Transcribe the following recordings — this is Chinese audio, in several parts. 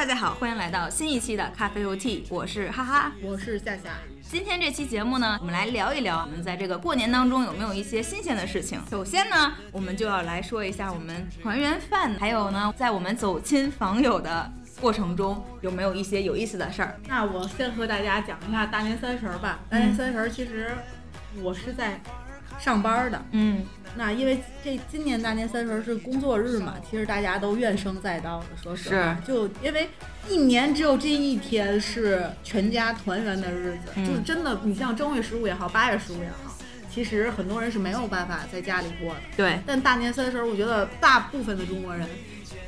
大家好，欢迎来到新一期的咖啡 OT，我是哈哈，我是夏夏。今天这期节目呢，我们来聊一聊我们在这个过年当中有没有一些新鲜的事情。首先呢，我们就要来说一下我们团圆饭，还有呢，在我们走亲访友的过程中有没有一些有意思的事儿。那我先和大家讲一下大年三十儿吧。大年三十儿其实我是在上班的，嗯。那因为这今年大年三十是工作日嘛，其实大家都怨声载道的，说实话，就因为一年只有这一天是全家团圆的日子，就是真的，你像正月十五也好，八月十五也好，其实很多人是没有办法在家里过的。对，但大年三十，我觉得大部分的中国人。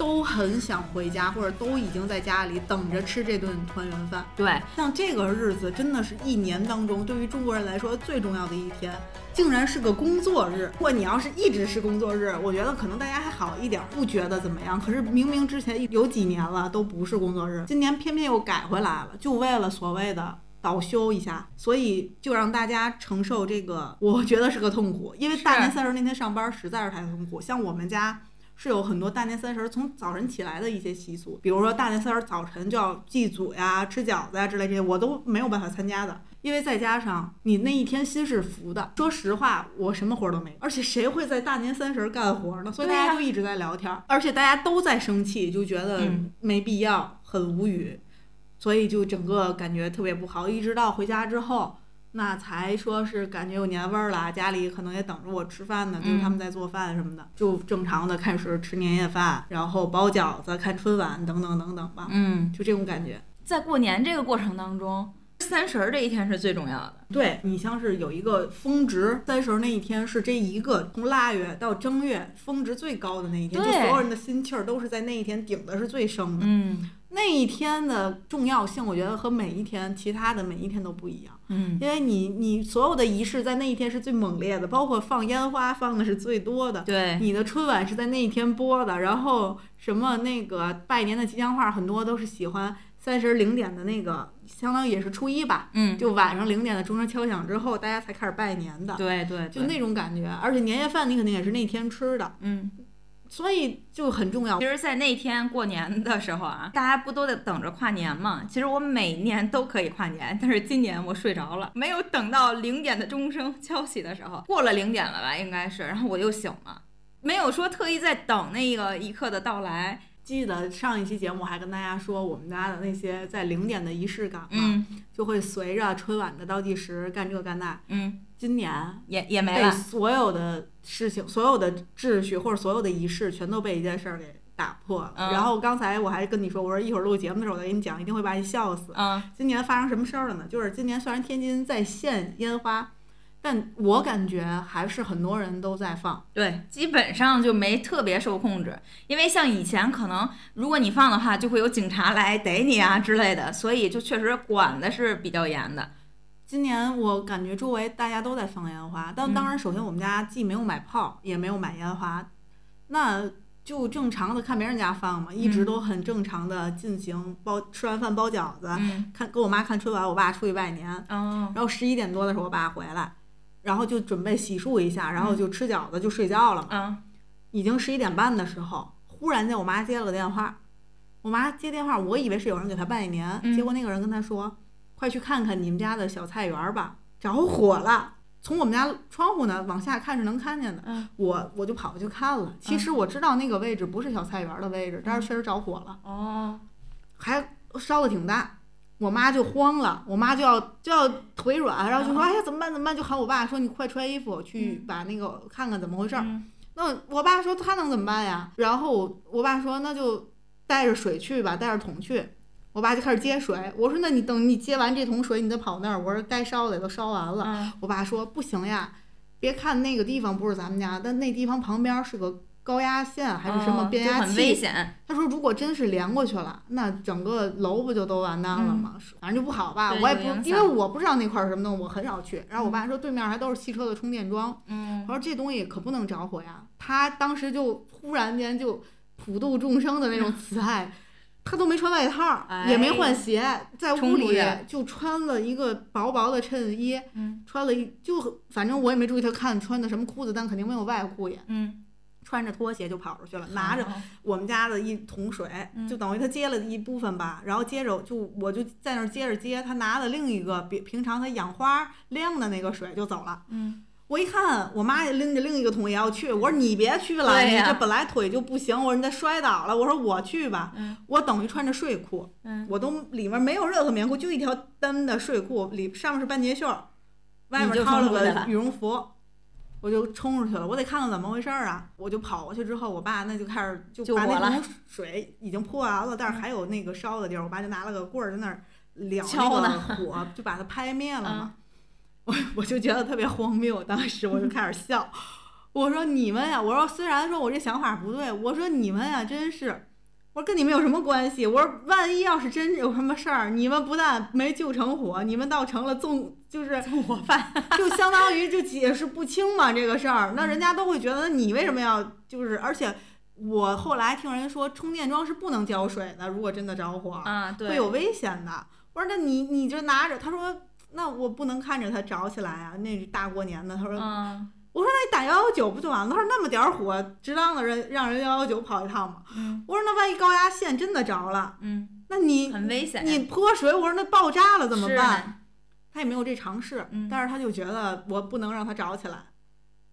都很想回家，或者都已经在家里等着吃这顿团圆饭。对，像这个日子，真的是一年当中对于中国人来说最重要的一天，竟然是个工作日。如果你要是一直是工作日，我觉得可能大家还好一点，不觉得怎么样。可是明明之前有几年了都不是工作日，今年偏偏又改回来了，就为了所谓的倒休一下，所以就让大家承受这个，我觉得是个痛苦。因为大年三十那天上班实在是太痛苦，像我们家。是有很多大年三十从早晨起来的一些习俗，比如说大年三十早晨就要祭祖呀、吃饺子呀之类这些，我都没有办法参加的，因为再加上你那一天心是浮的。说实话，我什么活儿都没，而且谁会在大年三十干活呢？所以大家就一直在聊天，而且大家都在生气，就觉得没必要，很无语，所以就整个感觉特别不好。一直到回家之后。那才说是感觉有年味儿了，家里可能也等着我吃饭呢，就是他们在做饭什么的，就正常的开始吃年夜饭，然后包饺子、看春晚等等等等吧。嗯，就这种感觉。在过年这个过程当中，三十儿这一天是最重要的。对你像是有一个峰值，三十儿那一天是这一个从腊月到正月峰值最高的那一天，就所有人的心气儿都是在那一天顶的是最升的。嗯。那一天的重要性，我觉得和每一天其他的每一天都不一样。嗯，因为你你所有的仪式在那一天是最猛烈的，包括放烟花放的是最多的。对，你的春晚是在那一天播的，然后什么那个拜年的吉祥话，很多都是喜欢三十零点的那个，相当于也是初一吧。嗯，就晚上零点的钟声敲响之后，大家才开始拜年的。对对，就那种感觉。而且年夜饭你肯定也是那天吃的。嗯。所以就很重要。其实，在那天过年的时候啊，大家不都得等着跨年吗？其实我每年都可以跨年，但是今年我睡着了，没有等到零点的钟声敲起的时候，过了零点了吧，应该是，然后我又醒了，没有说特意在等那个一刻的到来。记得上一期节目还跟大家说，我们家的那些在零点的仪式感嘛，就会随着春晚的倒计时干这干那。嗯，今年也也没了，所有的事情、所有的秩序或者所有的仪式，全都被一件事儿给打破了。然后刚才我还跟你说，我说一会儿录节目的时候我再给你讲，一定会把你笑死。嗯，今年发生什么事儿了呢？就是今年虽然天津在限烟花。但我感觉还是很多人都在放，对，基本上就没特别受控制，因为像以前可能如果你放的话，就会有警察来逮你啊之类的，所以就确实管的是比较严的。今年我感觉周围大家都在放烟花，但当然，首先我们家既没有买炮，也没有买烟花，那就正常的看别人家放嘛，一直都很正常的进行包吃完饭包饺子，看跟我妈看春晚，我爸出去拜年，然后十一点多的时候我爸回来。然后就准备洗漱一下，然后就吃饺子就睡觉了嘛。嗯，已经十一点半的时候，忽然间我妈接了个电话，我妈接电话，我以为是有人给她拜年，结果那个人跟她说：“快去看看你们家的小菜园吧，着火了。”从我们家窗户呢往下看是能看见的。我我就跑过去看了。其实我知道那个位置不是小菜园的位置，但是确实着火了。哦，还烧的挺大。我妈就慌了，我妈就要就要腿软，然后就说：“哎呀，怎么办？怎么办？”就喊我爸说：“你快穿衣服去把那个看看怎么回事儿。”那我爸说：“他能怎么办呀？”然后我爸说：“那就带着水去吧，带着桶去。”我爸就开始接水。我说：“那你等你接完这桶水，你再跑那儿。”我说：“该烧的也都烧完了。”我爸说：“不行呀，别看那个地方不是咱们家，但那地方旁边是个。”高压线还是什么变压器？他说：“如果真是连过去了，那整个楼不就都完蛋了吗？反正就不好吧。我也不，因为我不知道那块儿什么东西，我很少去。然后我爸说对面还都是汽车的充电桩。我说这东西可不能着火呀。他当时就忽然间就普度众生的那种 慈爱，他都没穿外套，也没换鞋，在屋里就穿了一个薄薄的衬衣，穿了一就反正我也没注意他看穿的什么裤子，但肯定没有外裤也。穿着拖鞋就跑出去了，拿着我们家的一桶水，就等于他接了一部分吧，然后接着就我就在那儿接着接，他拿了另一个比平常他养花晾的那个水就走了。嗯，我一看，我妈也拎着另一个桶也要去，我说你别去了，你这本来腿就不行，我说你再摔倒了，我说我去吧。嗯我等于穿着睡裤，嗯我都里面没有任何棉裤，就一条单的睡裤，里上面是半截袖，外面套了个羽绒服。我就冲出去了，我得看看怎么回事儿啊！我就跑过去之后，我爸那就开始就把那桶水已经泼完了，但是还有那个烧的地儿，我爸就拿了个棍儿在那儿燎那个火，就把它拍灭了嗯嘛。我 我就觉得特别荒谬，当时我就开始笑，我说你们呀，我说虽然说我这想法不对，我说你们呀真是，我说跟你们有什么关系？我说万一要是真有什么事儿，你们不但没救成火，你们倒成了纵，就是纵火犯。就相当于就解释不清嘛这个事儿，那人家都会觉得你为什么要就是，而且我后来听人说充电桩是不能浇水的，如果真的着火，啊，对，会有危险的。我说那你你就拿着，他说那我不能看着它着起来啊，那是大过年的，他说、嗯我说那你打幺幺九不就完了？他说那么点儿火，值当的人让人幺幺九跑一趟吗？嗯我说那万一高压线真的着了，嗯，那你很危险。你泼水，我说那爆炸了怎么办？他也没有这尝试，嗯但是他就觉得我不能让它着起来，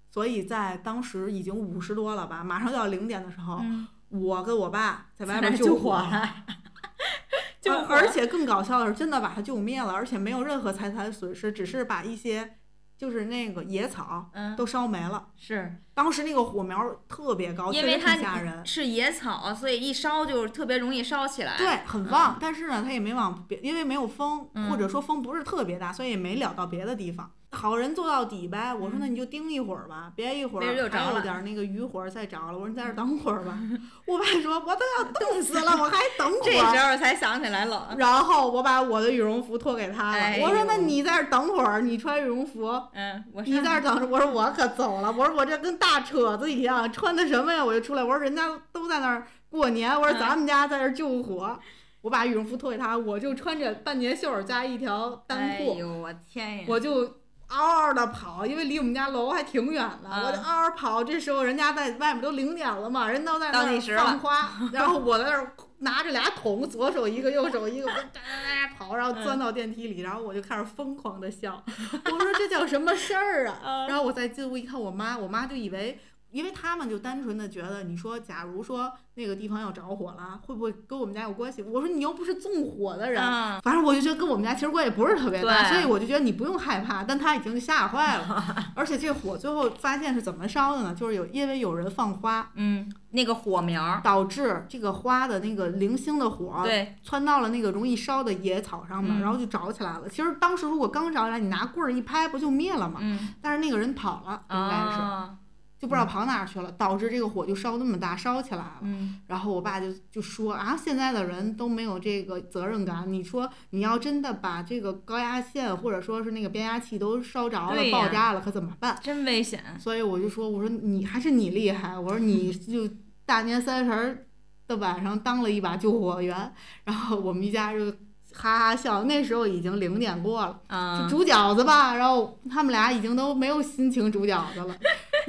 所以在当时已经五十多了吧，马上就要零点的时候，嗯，我跟我爸在外在那边救救火了，救火而而且更搞笑的是，真的把它救灭了，而且没有任何财产损失，只是把一些就是那个野草嗯，都烧没了。是当时那个火苗特别高，确实因为它挺吓人。是野草，所以一烧就特别容易烧起来。对，很旺，但是呢，它也没往别，因为没有风，嗯或者说风不是特别大，所以也没燎到别的地方。好人做到底呗，我说那你就盯一会儿吧，别一会儿还有着了点那个余火再着了。我说你在这等会儿吧。我爸说，我都要冻死了，我还等会这儿。时候才想起来冷。然后我把我的羽绒服脱给他了，哎我说那你在这等会儿，你穿羽绒服，嗯，我你在这等着。我说我可走了，我说我这跟大扯子一样，穿的什么呀？我就出来，我说人家都在那儿过年，我说嗯咱们家在这儿救火。我把羽绒服脱给他，我就穿着半截袖加一条单裤，哎呦，我天呀！我就嗷嗷的跑，因为离我们家楼还挺远的，嗯我就嗷嗷跑。这时候人家在外面都零点了嘛，人都在那儿放花，然后我在那儿拿着俩桶，左手一个，右手一个，哒哒哒跑，然后钻到电梯里，然后我就开始疯狂的笑，我说这叫什么事儿啊？嗯然后我再进屋一看，我妈，我妈就以为。因为他们就单纯的觉得，你说，假如说那个地方要着火了，会不会跟我们家有关系？我说你又不是纵火的人，嗯反正我就觉得跟我们家其实关系不是特别大，所以我就觉得你不用害怕。但他已经吓坏了，而且这火最后发现是怎么烧的呢？就是有因为有人放花，嗯，那个火苗，导致这个花的那个零星的火对，窜到了那个容易烧的野草上面，嗯然后就着起来了。其实当时如果刚着起来，你拿棍儿一拍，不就灭了吗？嗯，但是那个人跑了，应该是、啊，就不知道跑哪儿去了，导致这个火就烧那么大，烧起来了。嗯，然后我爸就就说啊，现在的人都没有这个责任感。你说你要真的把这个高压线或者说是那个变压器都烧着了、爆炸了，可怎么办？真危险。所以我就说，我说你还是你厉害，我说你 就大年三十儿的晚上当了一把救火员，然后我们一家就哈哈笑。那时候已经零点过了。就嗯，煮饺子吧，然后他们俩已经都没有心情煮饺子了，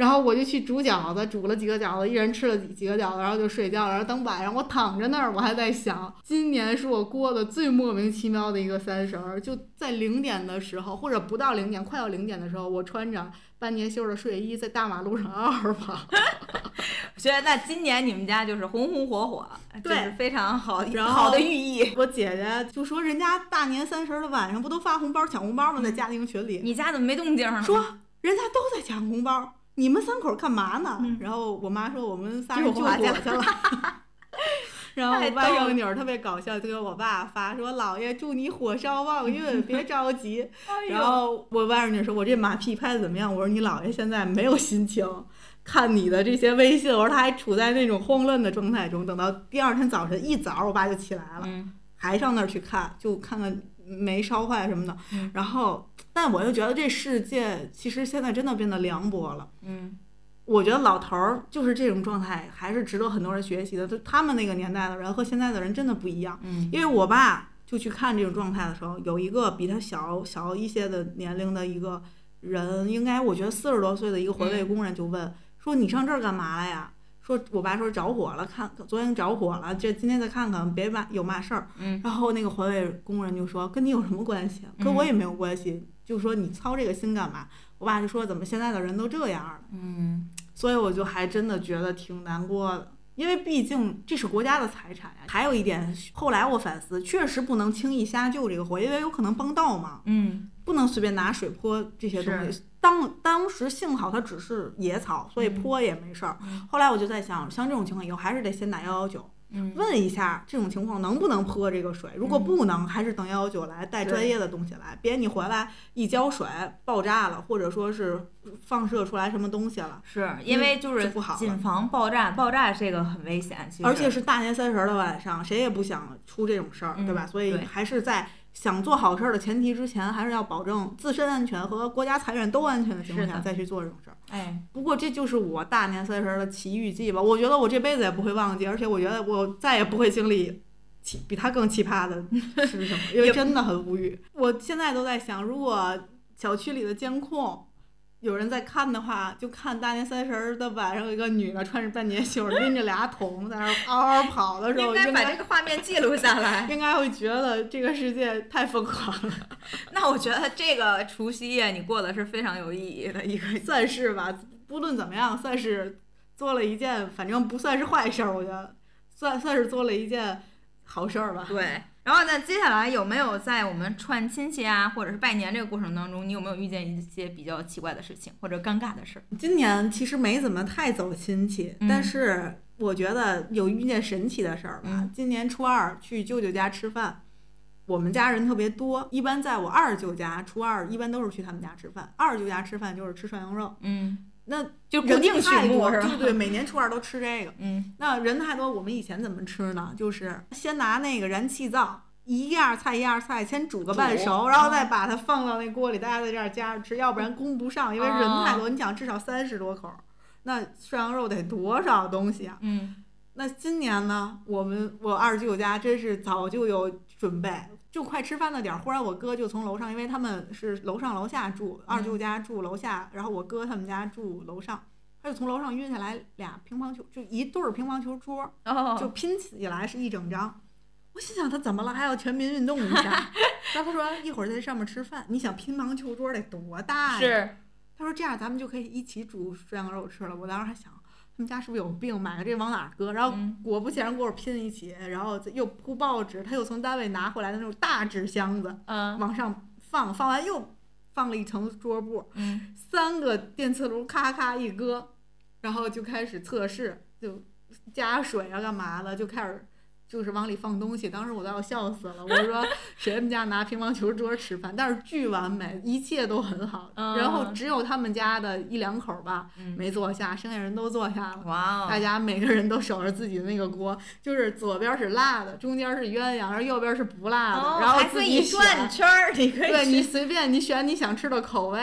然后我就去煮饺子，煮了几个饺子，一人吃了几几个饺子，然后就睡觉了。然后等晚上我躺着那儿，我还在想，今年是我过的最莫名其妙的一个三十儿，就在零点的时候，或者不到零点，快要零点的时候，我穿着半截袖的睡衣在大马路上嗷嗷跑。我觉得那今年你们家就是红红火火，这对是非常好然后好的寓意。我姐姐就说，人家大年三十儿的晚上不都发红包抢红包吗？在家庭群里，你家怎么没动静呢？说人家都在抢红包，你们三口干嘛呢？嗯然后我妈说我们仨人救救火去了火去了。然后我外甥女儿特别搞笑，就给我爸发说：“姥爷祝你火烧旺运，别着急。”哎然后我外甥女说：“我这马屁拍的怎么样？”我说：“你姥爷现在没有心情看你的这些微信。”我说：“他还处在那种慌乱的状态中。”等到第二天早晨一早，我爸就起来了。嗯还上那儿去看，就看看没烧坏什么的。嗯然后，但我又觉得这世界其实现在真的变得凉薄了。嗯我觉得老头儿就是这种状态，还是值得很多人学习的。就他们那个年代的人和现在的人真的不一样。嗯因为我爸就去看这种状态的时候，有一个比他小小一些的年龄的一个人，应该我觉得四十多岁的一个环卫工人就问、说：“你上这儿干嘛来呀？”说我爸说着火了，看昨天着火了，这今天再看看，别嘛有嘛事儿。嗯然后那个环卫工人就说跟你有什么关系？啊跟我也没有关系，就说你操这个心干嘛？我爸就说怎么现在的人都这样了？嗯，所以我就还真的觉得挺难过的。因为毕竟这是国家的财产呀。还有一点，后来我反思，确实不能轻易瞎救这个火，因为有可能帮倒忙。嗯，不能随便拿水泼这些东西。当当时幸好它只是野草，所以泼也没事儿。嗯后来我就在想，像这种情况以后还是得先打幺幺九，嗯问一下这种情况能不能泼这个水。如果不能，还是等幺幺九来，带专业的东西来，别你回来一浇水爆炸了，或者说是放射出来什么东西了。是因为就就是不好谨防爆炸，爆炸这个很危险，其实而且是大年三十儿的晚上，谁也不想出这种事儿，嗯对吧？所以还是在想做好事儿的前提之前，还是要保证自身安全和国家财源都安全的情况下再去做这种事儿。哎，不过这就是我大年三十儿的奇遇记吧，我觉得我这辈子也不会忘记，而且我觉得我再也不会经历奇比他更奇葩的事情了，因为真的很无语。我现在都在想，如果小区里的监控。有人在看的话，就看大年三十儿的晚上，有一个女的穿着半截袖，拎着俩桶在那儿嗷嗷跑的时候，应该把这个画面记录下来。应该会觉得这个世界太疯狂了，那我觉得这个除夕夜你过的是非常有意义的一个。算是吧。不论怎么样，算是做了一件，反正不算是坏事儿，我觉得算算是做了一件好事儿吧。对，然后呢，接下来有没有在我们串亲戚啊，或者是拜年这个过程当中，你有没有遇见一些比较奇怪的事情或者尴尬的事儿？今年其实没怎么太走亲戚，嗯但是我觉得有遇见神奇的事儿吧。嗯今年初二去舅舅家吃饭，我们家人特别多，一般在我二舅家，初二一般都是去他们家吃饭。二舅家吃饭就是吃涮羊肉，嗯，那就固定太多是吧？对对，每年初二都吃这个。嗯 那人太多，我们以前怎么吃呢？就是先拿那个燃气灶，一样菜一样菜，先煮个半熟，然后再把它放到那锅里，大家在这儿夹着吃，要不然供不上，因为人太多。你想，至少三十多口儿，那涮羊肉得多少东西啊？嗯那今年呢，我们我二舅家真是早就有准备，就快吃饭的点儿，忽然我哥就从楼上，因为他们是楼上楼下住，二舅家住楼下，然后我哥他们家住楼上，他就从楼上运下来俩乒乓球，就一对儿乒乓球桌，哦，就拼起来是一整张。我心想他怎么了，还要全民运动一下？然 后他说一会儿在上面吃饭，你想乒乓球桌得多大呀？是他说这样咱们就可以一起煮涮羊肉吃了。我当时还想，他们家是不是有病，买个这往哪搁？然后嗯果不其然，给我拼一起，然后又铺报纸，他又从单位拿回来的那种大纸箱子嗯往上放，放完又放了一层桌布，嗯三个电磁炉咔咔一搁，然后就开始测试，就加水啊干嘛的，就开始。就是往里放东西，当时我都要笑死了。我说 谁们家拿乒乓球桌吃饭，但是巨完美，一切都很好。嗯然后只有他们家的一两口吧嗯，没坐下，剩下人都坐下了。哇哦，大家每个人都守着自己的那个锅，就是左边是辣的，中间是鸳鸯，然后右边是不辣的，哦然后自己转选。圈儿，你可以对你随便你选你想吃的口味，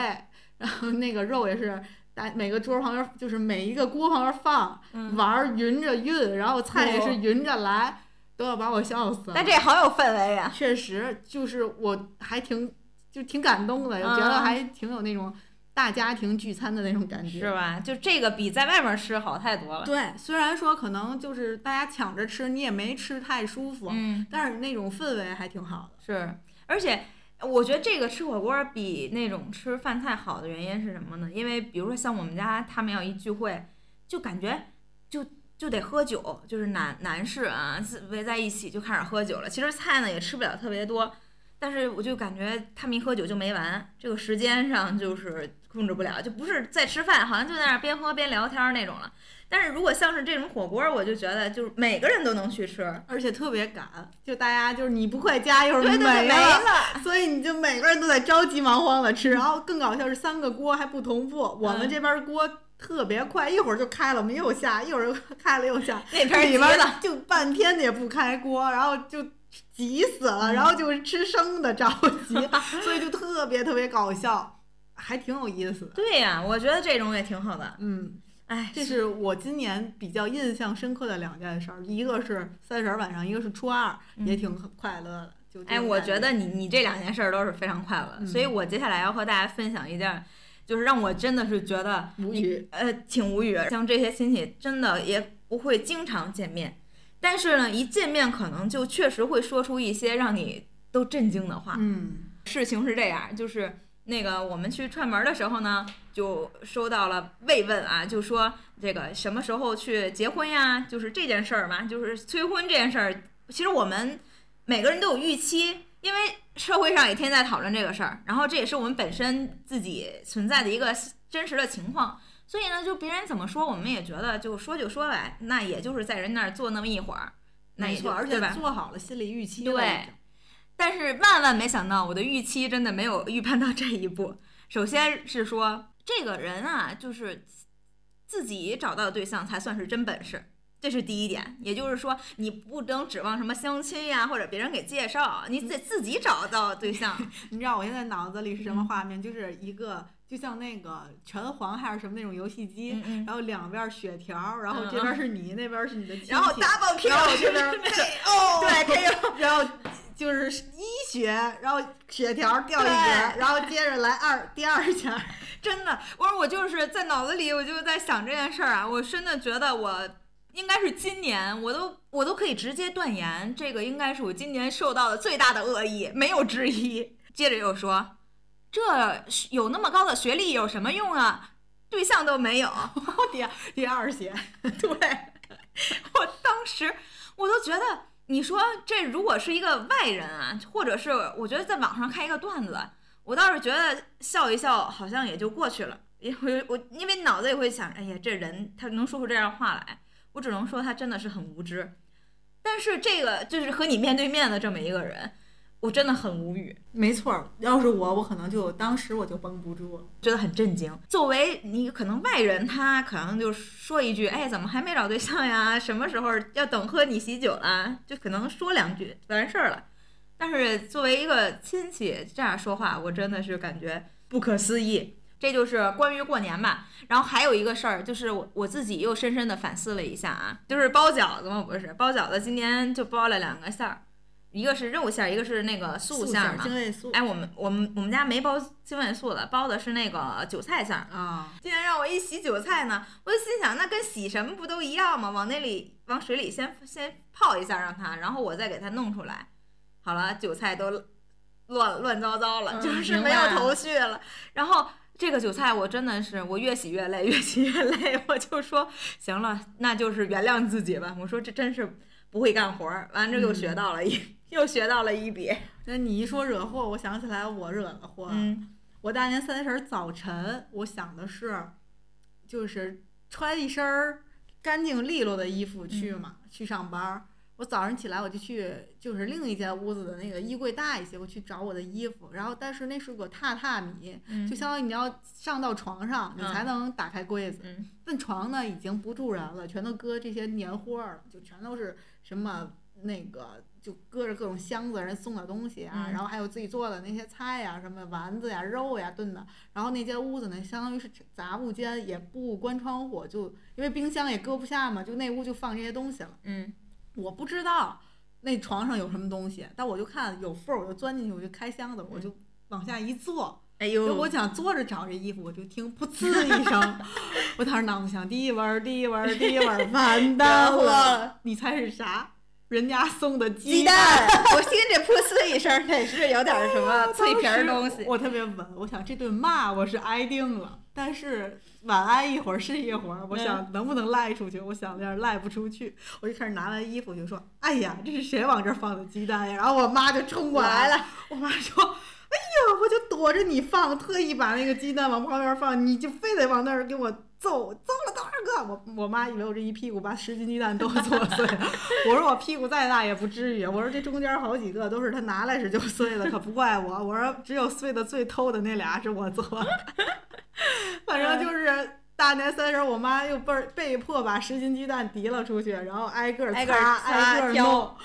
然后那个肉也是。在每个桌旁边就是每一个锅旁边放，嗯碗儿匀着运，然后菜也是匀着来，都要把我笑死了。但这好有氛围啊！确实就是我还挺就挺感动的，觉得嗯还挺有那种大家庭聚餐的那种感觉。是吧？就这个比在外面吃好太多了。对，虽然说可能就是大家抢着吃，你也没吃太舒服，嗯，但是那种氛围还挺好的。是，而且我觉得这个吃火锅比那种吃饭菜好的原因是什么呢？因为比如说像我们家他们要一聚会，就感觉就就得喝酒，就是男男士啊围在一起就开始喝酒了。其实菜呢也吃不了特别多，但是我就感觉他们一喝酒就没完，这个时间上就是控制不了，就不是在吃饭，好像就在那儿边喝边聊天儿那种了。但是如果像是这种火锅儿，我就觉得就是每个人都能去吃，而且特别赶，就大家就是你不快加，一会儿对对对，没了，所以你就每个人都在着急忙慌的吃。然后更搞笑是三个锅还不同步，我们嗯这边锅特别快，一会儿就开了，我们又下，一会儿又开了又下，那边儿里边急了儿就半天也不开锅，然后就急死了，嗯然后就是吃生的着急，所以就特别特别搞笑，还挺有意思的。对呀、我觉得这种也挺好的。嗯，哎，这是我今年比较印象深刻的两件事儿，一个是三十儿晚上，一个是初二，也挺快乐的。就哎，我觉得你你这两件事儿都是非常快乐，嗯所以我接下来要和大家分享一件就是让我真的是觉得无语。呃，挺无语。像这些亲戚真的也不会经常见面，但是呢，一见面可能就确实会说出一些让你都震惊的话。嗯，事情是这样，就是那个我们去串门的时候呢，就收到了慰问啊，就说这个什么时候去结婚呀？就是这件事儿嘛，就是催婚这件事儿，其实我们每个人都有预期，因为社会上也天天在讨论这个事儿，然后这也是我们本身自己存在的一个真实的情况，所以呢，就别人怎么说，我们也觉得就说就说呗，那也就是在人那儿坐那么一会儿，那也就没错，而且？做好了心理预期。对，但是万万没想到，我的预期真的没有预判到这一步。首先是说，这个人啊，就是自己找到的对象才算是真本事，这是第一点。也就是说，你不能指望什么相亲呀，或者别人给介绍，你得自己找到对象。你知道我现在脑子里是什嗯么画面？就是一个就像那个拳皇还是什么那种游戏机，嗯嗯然后两边血条，然后嗯这边是你，那边是你的亲戚，然后 double kill，然后这边是那 KO，对 KO 然后就是一血，然后血条掉一截，然后接着来二第二下，真的，我说我就是在脑子里，我就在想这件事儿啊，我真的觉得我应该是今年，我都我都可以直接断言，这个应该是我今年受到的最大的恶意，没有之一。接着又说，这有那么高的学历有什么用啊？对象都没有。第二第二写，对，我当时我都觉得，你说这如果是一个外人啊，或者是我觉得在网上看一个段子，我倒是觉得笑一笑好像也就过去了，因为我因为脑子里会想，哎呀，这人他能说出这样话来，我只能说他真的是很无知。但是这个就是和你面对面的这么一个人，我真的很无语。没错儿，要是我，我可能就当时我就绷不住了。觉得很震惊。作为你可能外人，他可能就说一句：“哎，怎么还没找对象呀？什么时候要等喝你喜酒了？”就可能说两句完事儿了。但是作为一个亲戚这样说话，我真的是感觉不可思议。这就是关于过年吧。然后还有一个事儿，就是我我自己又深深的反思了一下啊，就是包饺子嘛，不是包饺子，今年就包了两个馅儿，一个是肉馅儿，一个是那个素馅儿嘛。精卫素，哎，我们我们我们家没包精卫素的，包的是那个韭菜馅儿。啊，今天让我一洗韭菜呢，我就心想，那跟洗什么不都一样吗？往那里往水里先先泡一下，让它，然后我再给它弄出来。好了，韭菜都乱乱糟糟了，嗯就是没有头绪了。然后这个韭菜我真的是我越洗越累，越洗越累，我就说行了，那就是原谅自己吧。我说这真是不会干活儿，完了又学到了一、又学到了一笔。那你一说惹祸，我想起来我惹的祸。嗯我大年三十儿早晨，我想的是，就是穿一身儿干净利落的衣服去嘛，去上班儿。我早上起来我就去，就是另一间屋子的那个衣柜大一些，我去找我的衣服。然后，但是那是个榻榻米，嗯就相当于你要上到床上，你嗯才能打开柜子。嗯那床呢已经不住人了，全都搁这些年货儿了，就全都是什么那个，就搁着各种箱子，人送的东西啊，嗯然后还有自己做的那些菜呀、什么丸子呀、肉呀炖的。然后那间屋子呢，相当于是杂物间，也不关窗户，就因为冰箱也搁不下嘛，就那屋就放这些东西了。嗯我不知道那床上有什么东西，但我就看有缝儿，我就钻进去，我就开箱子，我就往下一坐。哎就呦，我想坐着找这衣服，我就听噗呲一声，我当时脑子想第一闻儿，第一闻儿，第一闻儿，完蛋了！你猜是啥？人家送的鸡蛋。蛋，我听这噗呲一声，得是有点什么脆皮儿东西。我特别稳，我想这顿骂我是挨定了，但是晚安一会儿是一会儿，我想能不能赖出去？我想有点赖不出去，我就开始拿完衣服就说：“哎呀，这是谁往这儿放的鸡蛋呀？”然后我妈就冲过来了，我妈说：“哎呀，我就躲着你放，特意把那个鸡蛋往旁边放，你就非得往那儿给我揍，揍了多少个？”我我妈以为我这一屁股把十斤鸡蛋都揍碎了，我说我屁股再大也不至于，我说这中间好几个都是他拿来时就碎了，可不怪我，我说只有碎的最透的那俩是我做的，反正就是。大年三十，我妈又被被迫把十斤鸡蛋提了出去，然后挨个擦，挨个挨个儿挑弄，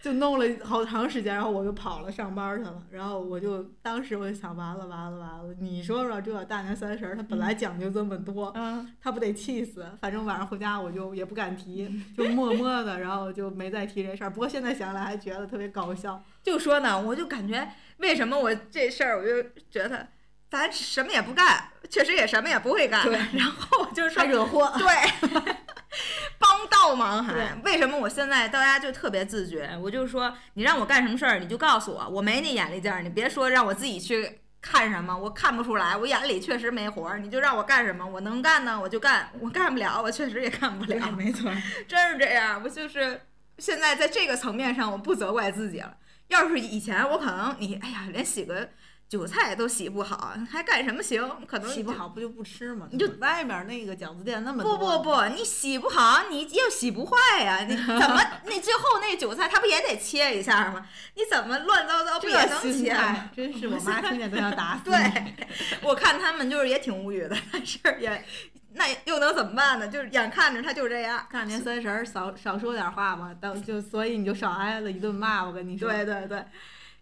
就弄了好长时间，然后我就跑了上班去了。然后我就当时我就想，完了完了完了！你说说这大年三十儿，他本来讲究这么多，嗯，他不得气死？反正晚上回家我就也不敢提，就默默的，然后就没再提这事儿。不过现在想来还觉得特别搞笑。就说呢，我就感觉为什么我这事儿，我就觉得咱什么也不干，确实也什么也不会干。对然后就是说惹祸。对，帮倒忙还对为什么我现在大家就特别自觉？我就说你让我干什么事儿，你就告诉我，我没那眼力劲儿，你别说让我自己去看什么，我看不出来，我眼里确实没活儿，你就让我干什么，我能干呢我就干，我干不了我确实也干不，了，没错。真是这样。我就是现在在这个层面上，我不责怪自己了。要是以前我可能你哎呀连洗个韭菜都洗不好，还干什么行？可能洗不好不就不吃吗？你就外面那个饺子店那么不多，不不，你洗不好，你又洗不坏呀、你怎么 你最后那韭菜它不也得切一下吗？你怎么乱糟糟不也能切吗？真是我妈听见都要打 死。对，我看他们就是也挺无语的，但是也那又能怎么办呢？就是眼看着他就这样。大年三十儿少少说点话吧，等就所以你就少挨了一顿骂。我跟你说，对对对。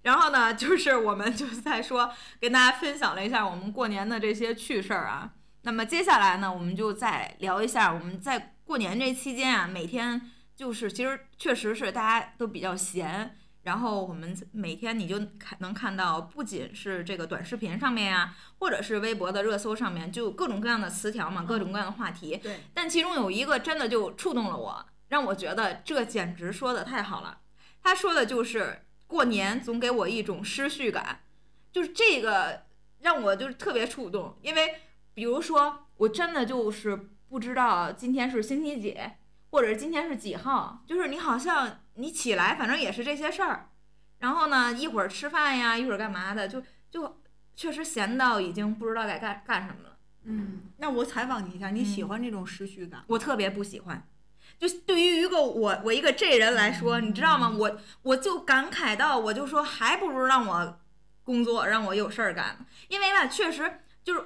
然后呢，就是我们就在说，跟大家分享了一下我们过年的这些趣事儿啊。那么接下来呢，我们就再聊一下我们在过年这期间啊，每天就是其实确实是大家都比较闲，然后我们每天你就看能看到，不仅是这个短视频上面呀、或者是微博的热搜上面，就有各种各样的词条嘛，各种各样的话题。对，但其中有一个真的就触动了我，让我觉得这简直说的太好了。他说的就是过年总给我一种失序感，就是这个让我就是特别触动，因为比如说我真的就是不知道今天是星期几，或者是今天是几号，就是你好像你起来反正也是这些事儿，然后呢一会儿吃饭呀，一会儿干嘛的，就就确实闲到已经不知道该干干什么了。嗯，那我采访你一下，你喜欢这种失序感？我特别不喜欢。就对于一个我我一个这人来说，你知道吗？我我就感慨到，我就说还不如让我工作，让我有事儿干，因为吧，确实就是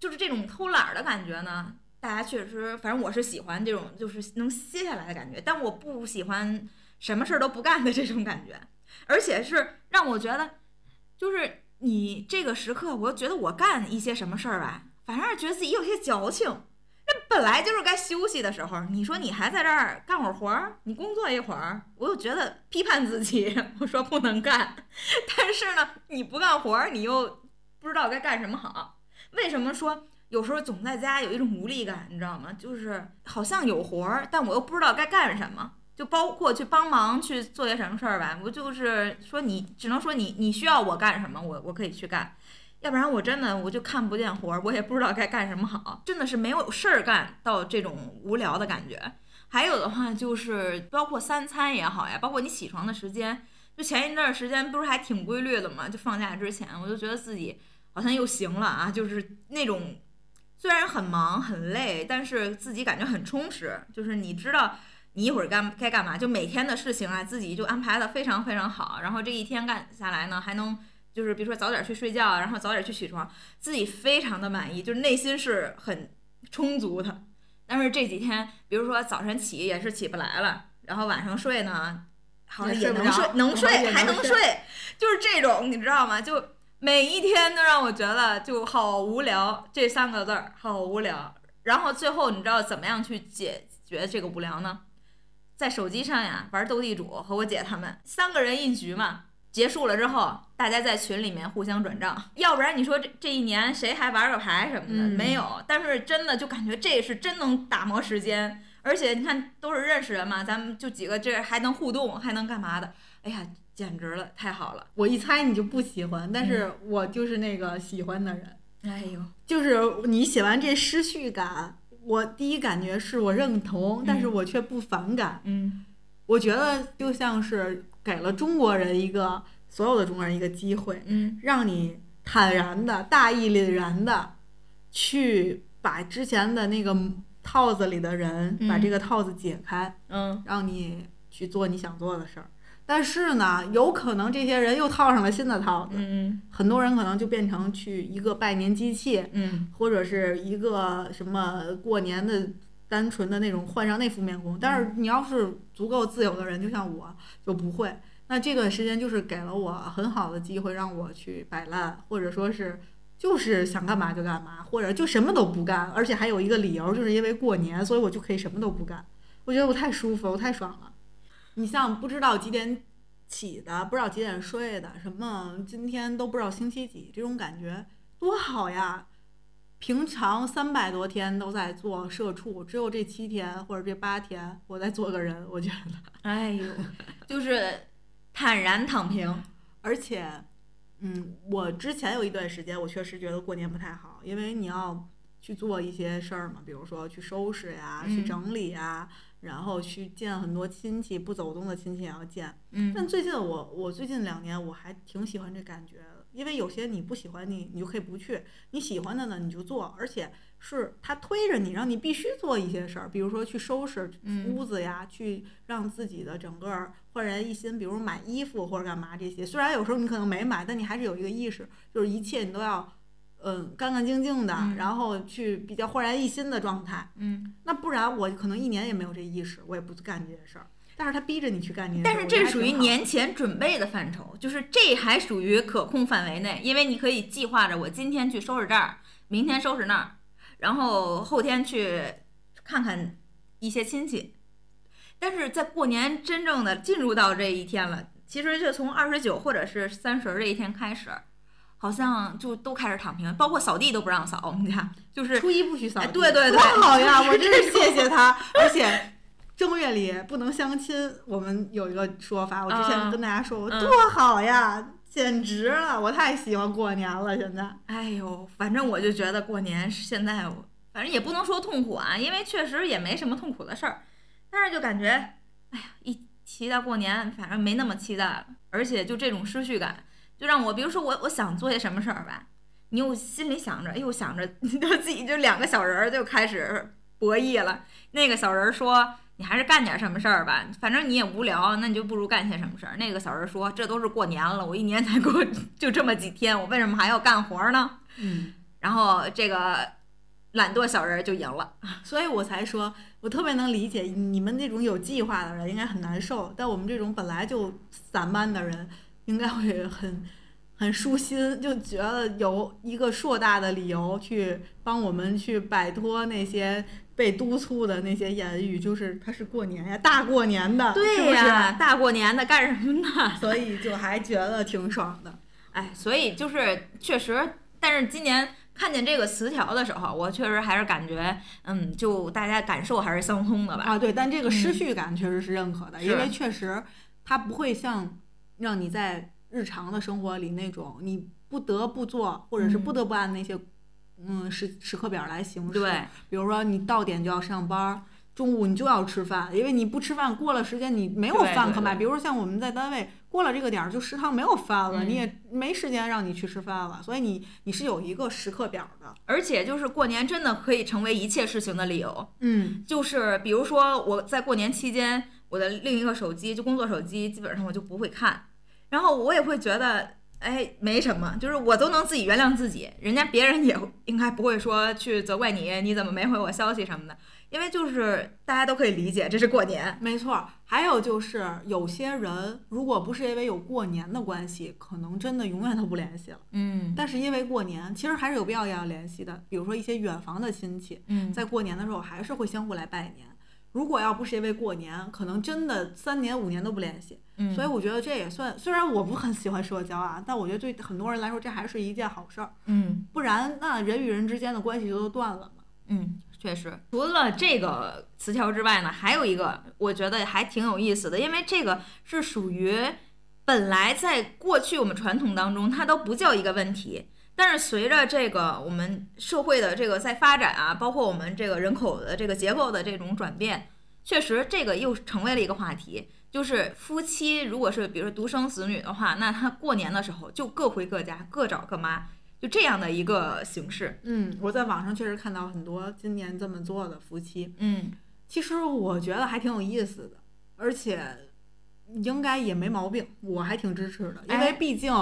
就是这种偷懒儿的感觉呢。大家确实，反正我是喜欢这种就是能歇下来的感觉，但我不喜欢什么事儿都不干的这种感觉，而且是让我觉得，就是你这个时刻，我觉得我干一些什么事儿吧，反而是觉得自己有些矫情。这本来就是该休息的时候，你说你还在这儿干会儿活儿，你工作一会儿，我又觉得批判自己，我说不能干。但是呢，你不干活儿，你又不知道该干什么好。为什么说有时候总在家有一种无力感，你知道吗？就是好像有活儿，但我又不知道该干什么。就包括去帮忙去做些什么事儿吧，我就是说你只能说你你需要我干什么，我我可以去干。要不然我真的我就看不见活儿，我也不知道该干什么好，真的是没有事儿干到这种无聊的感觉。还有的话就是包括三餐也好呀，包括你起床的时间，就前一段时间不是还挺规律的嘛？就放假之前，我就觉得自己好像又行了啊，就是那种虽然很忙很累，但是自己感觉很充实，就是你知道。你一会儿干该干嘛？就每天的事情啊，自己就安排的非常非常好。然后这一天干下来呢，还能就是比如说早点去睡觉，然后早点去起床，自己非常的满意，就是内心是很充足的。但是这几天，比如说早晨起也是起不来了，然后晚上睡呢，好像也能睡，能睡还能睡，就是这种你知道吗？就每一天都让我觉得就好无聊，这三个字儿好无聊。然后最后你知道怎么样去解决这个无聊呢？在手机上呀玩斗地主，和我姐他们三个人一局嘛。结束了之后，大家在群里面互相转账，要不然你说这这一年谁还玩个牌什么的？嗯没有。但是真的就感觉这是真能打磨时间，而且你看都是认识人嘛，咱们就几个这还能互动，还能干嘛的？哎呀，简直了，太好了！我一猜你就不喜欢，但嗯是我就是那个喜欢的人。哎呦，就是你写完这失序感，我第一感觉是我认同，但是我却不反感。嗯我觉得就像是给了中国人一个所有的中国人一个机会，嗯。让你坦然的、大义凛然的去把之前的那个套子里的人，嗯。把这个套子解开，嗯。让你去做你想做的事儿。但是呢，有可能这些人又套上了新的套子，嗯。很多人可能就变成去一个拜年机器，嗯。或者是一个什么过年的单纯的那种换上那副面孔。但是你要是足够自由的人，就像我，就不会。那这段时间就是给了我很好的机会，让我去摆烂，或者说是就是想干嘛就干嘛，或者就什么都不干，而且还有一个理由，就是因为过年，所以我就可以什么都不干。我觉得我太舒服，我太爽了。你像不知道几点起的，不知道几点睡的，什么今天都不知道星期几，这种感觉多好呀！平常三百多天都在做社畜，只有这七天或者这八天我在做个人，我觉得。哎呦，就是坦然躺平。而且，嗯，我之前有一段时间，我确实觉得过年不太好，因为你要去做一些事儿嘛，比如说去收拾呀、去整理呀，然后去见很多亲戚，不走动的亲戚也要见。嗯。但最近我，我最近两年我还挺喜欢这感觉的。因为有些你不喜欢你，你就可以不去；你喜欢的呢，你就做。而且是他推着你，让你必须做一些事儿，比如说去收拾屋子呀，去让自己的整个焕然一新。比如买衣服或者干嘛这些，虽然有时候你可能没买，但你还是有一个意识，就是一切你都要嗯干干净净的，然后去比较焕然一新的状态。嗯，那不然我可能一年也没有这意识，我也不干这些事儿。但是他逼着你去干这件事，但是这属于年前准备的范畴，就是这还属于可控范围内，因为你可以计划着我今天去收拾这儿，明天收拾那儿，然后后天去看看一些亲戚。但是在过年真正的进入到这一天了，其实就从二十九或者是三十这一天开始，好像就都开始躺平，包括扫地都不让扫，我们家就是初一不许扫地，对对对，多好呀！我真是谢谢他，而且。正月里不能相亲，我们有一个说法，我之前跟大家说过，多好呀，简直了！我太喜欢过年了，现在。哎呦，反正我就觉得过年现在，反正也不能说痛苦啊，因为确实也没什么痛苦的事儿，但是就感觉，哎呀，一提到过年，反正没那么期待了，而且就这种失序感，就让我，比如说我我想做些什么事儿吧，你又心里想着，又想着，就自己就两个小人儿就开始博弈了，那个小人儿说。你还是干点什么事儿吧，反正你也无聊，那你就不如干些什么事儿。那个小人说：“这都是过年了，我一年才过 就这么几天，我为什么还要干活呢？”嗯，然后这个懒惰小人就赢了，所以我才说，我特别能理解你们那种有计划的人应该很难受，但我们这种本来就散漫的人应该会很很舒心，就觉得有一个硕大的理由去帮我们去摆脱那些。被督促的那些言语，就是他是过年呀，大过年的，对呀，大过年的干什么呢？所以就还觉得挺爽的。哎，所以就是确实，但是今年看见这个词条的时候，我确实还是感觉，嗯，就大家感受还是相通的吧。啊，对，但这个失序感确实是认可的，因为确实它不会像让你在日常的生活里那种你不得不做，或者是不得不按那些。嗯，时时刻表来行事。对，比如说你到点就要上班，中午你就要吃饭，因为你不吃饭，过了时间你没有饭可买。比如说像我们在单位，过了这个点儿就食堂没有饭了，你也没时间让你去吃饭了，所以你你是有一个时刻表的。而且就是过年真的可以成为一切事情的理由。嗯，就是比如说我在过年期间，我的另一个手机就工作手机，基本上我就不会看，然后我也会觉得。哎，没什么，就是我都能自己原谅自己，人家别人也应该不会说去责怪你，你怎么没回我消息什么的，因为就是大家都可以理解，这是过年。没错，还有就是有些人如果不是因为有过年的关系，可能真的永远都不联系了。嗯，但是因为过年，其实还是有必要要联系的，比如说一些远房的亲戚，嗯，在过年的时候还是会相互来拜年。如果要不是因为过年，可能真的三年五年都不联系。嗯，所以我觉得这也算，虽然我不很喜欢社交啊，但我觉得对很多人来说这还是一件好事儿。嗯，不然那人与人之间的关系就都断了嘛。嗯，确实。除了这个词条之外呢，还有一个我觉得还挺有意思的，因为这个是属于本来在过去我们传统当中它都不叫一个问题。但是随着这个我们社会的这个在发展啊，包括我们这个人口的这个结构的这种转变，确实这个又成为了一个话题。就是夫妻如果是比如说独生子女的话，那他过年的时候就各回各家，各找各妈，就这样的一个形式。嗯，我在网上确实看到很多今年这么做的夫妻。嗯，其实我觉得还挺有意思的，而且应该也没毛病，我还挺支持的，因为毕竟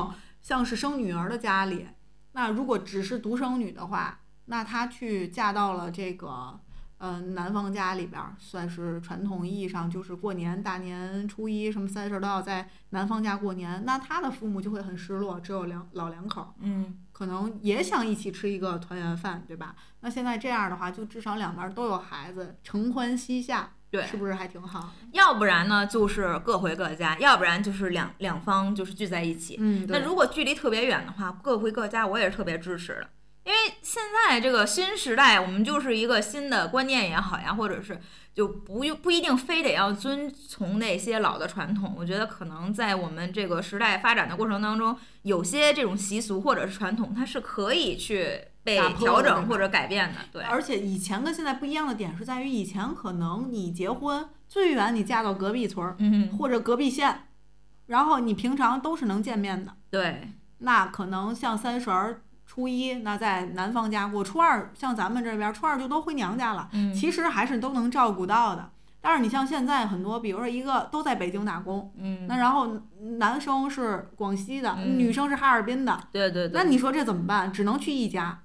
像是生女儿的家里。那如果只是独生女的话，那她去嫁到了这个，嗯，男方家里边，算是传统意义上就是过年大年初一什么三十都要在男方家过年，那他的父母就会很失落，只有两老两口，嗯，可能也想一起吃一个团圆饭，对吧？那现在这样的话，就至少两边都有孩子，承欢膝下，对，是不是还挺好？要不然呢，就是各回各家；要不然就是两两方就是聚在一起。嗯，那如果距离特别远的话，各回各家，我也是特别支持的。因为现在这个新时代，我们就是一个新的观念也好呀，或者是就不用不一定非得要遵从那些老的传统。我觉得可能在我们这个时代发展的过程当中，有些这种习俗或者是传统，它是可以去被调整或者改变的。对，而且以前跟现在不一样的点是在于，以前可能你结婚最远你嫁到隔壁村儿嗯，或者隔壁县，然后你平常都是能见面的。对，那可能像三十儿、初一，那在男方家过；初二像咱们这边，初二就都回娘家了。嗯，其实还是都能照顾到的。但是你像现在很多，比如说一个都在北京打工，嗯，那然后男生是广西的，嗯女生是哈尔滨的，对对对，那你说这怎么办？只能去一家，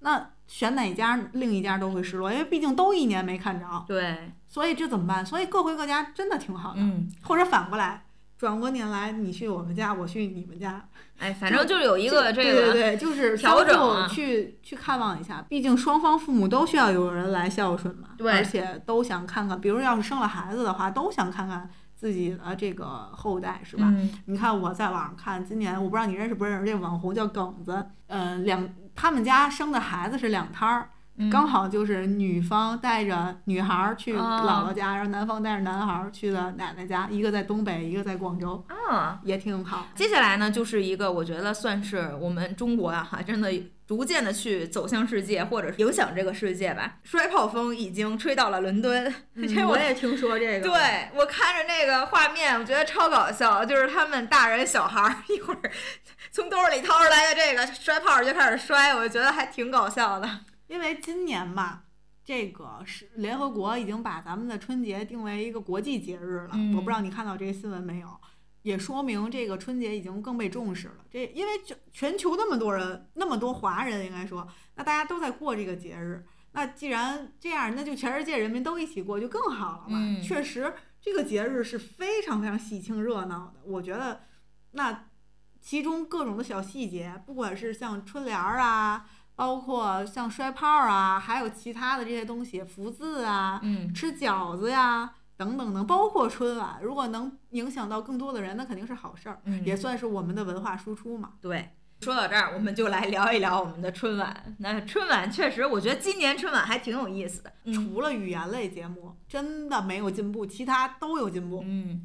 那选哪家，另一家都会失落，因为毕竟都一年没看着，对，所以这怎么办？所以各回各家真的挺好的，嗯，或者反过来，转过年来你去我们家，我去你们家，哎，反正就是有一个这个对对个，对，就是调整啊去去看望一下，毕竟双方父母都需要有人来孝顺嘛，对而且都想看看，比如要是生了孩子的话，都想看看自己的这个后代，是吧？嗯你看我在网上看，今年我不知道你认识不认识这个网红叫耿子，呃，两他们家生的孩子是两胎儿，嗯刚好就是女方带着女孩儿去哦姥姥家，然后男方带着男孩儿去了奶奶家，一个在东北，一个在广州，啊。也挺好。接下来呢，就是一个我觉得算是我们中国啊，哈，真的逐渐的去走向世界，或者影响这个世界吧。摔炮风已经吹到了伦敦，这我嗯我也听说这个，，对我看着那个画面，我觉得超搞笑，就是他们大人小孩儿一会儿从兜里掏出来的这个摔炮就开始摔，我觉得还挺搞笑的。因为今年吧。这个是联合国已经把咱们的春节定为一个国际节日了，嗯我不知道你看到这个新闻没有？也说明这个春节已经更被重视了。这因为全全球那么多人，那么多华人，应该说，那大家都在过这个节日。那既然这样，那就全世界人民都一起过，就更好了嘛。嗯确实，这个节日是非常非常喜庆热闹的。我觉得，那其中各种的小细节，不管是像春联儿啊，包括像摔炮啊，还有其他的这些东西，福字啊，嗯，吃饺子呀，等等等，包括春晚，如果能影响到更多的人，那肯定是好事儿，嗯也算是我们的文化输出嘛。对。说到这儿，我们就来聊一聊我们的春晚。那春晚确实，我觉得今年春晚还挺有意思的。嗯除了语言类节目，真的没有进步，其他都有进步。嗯，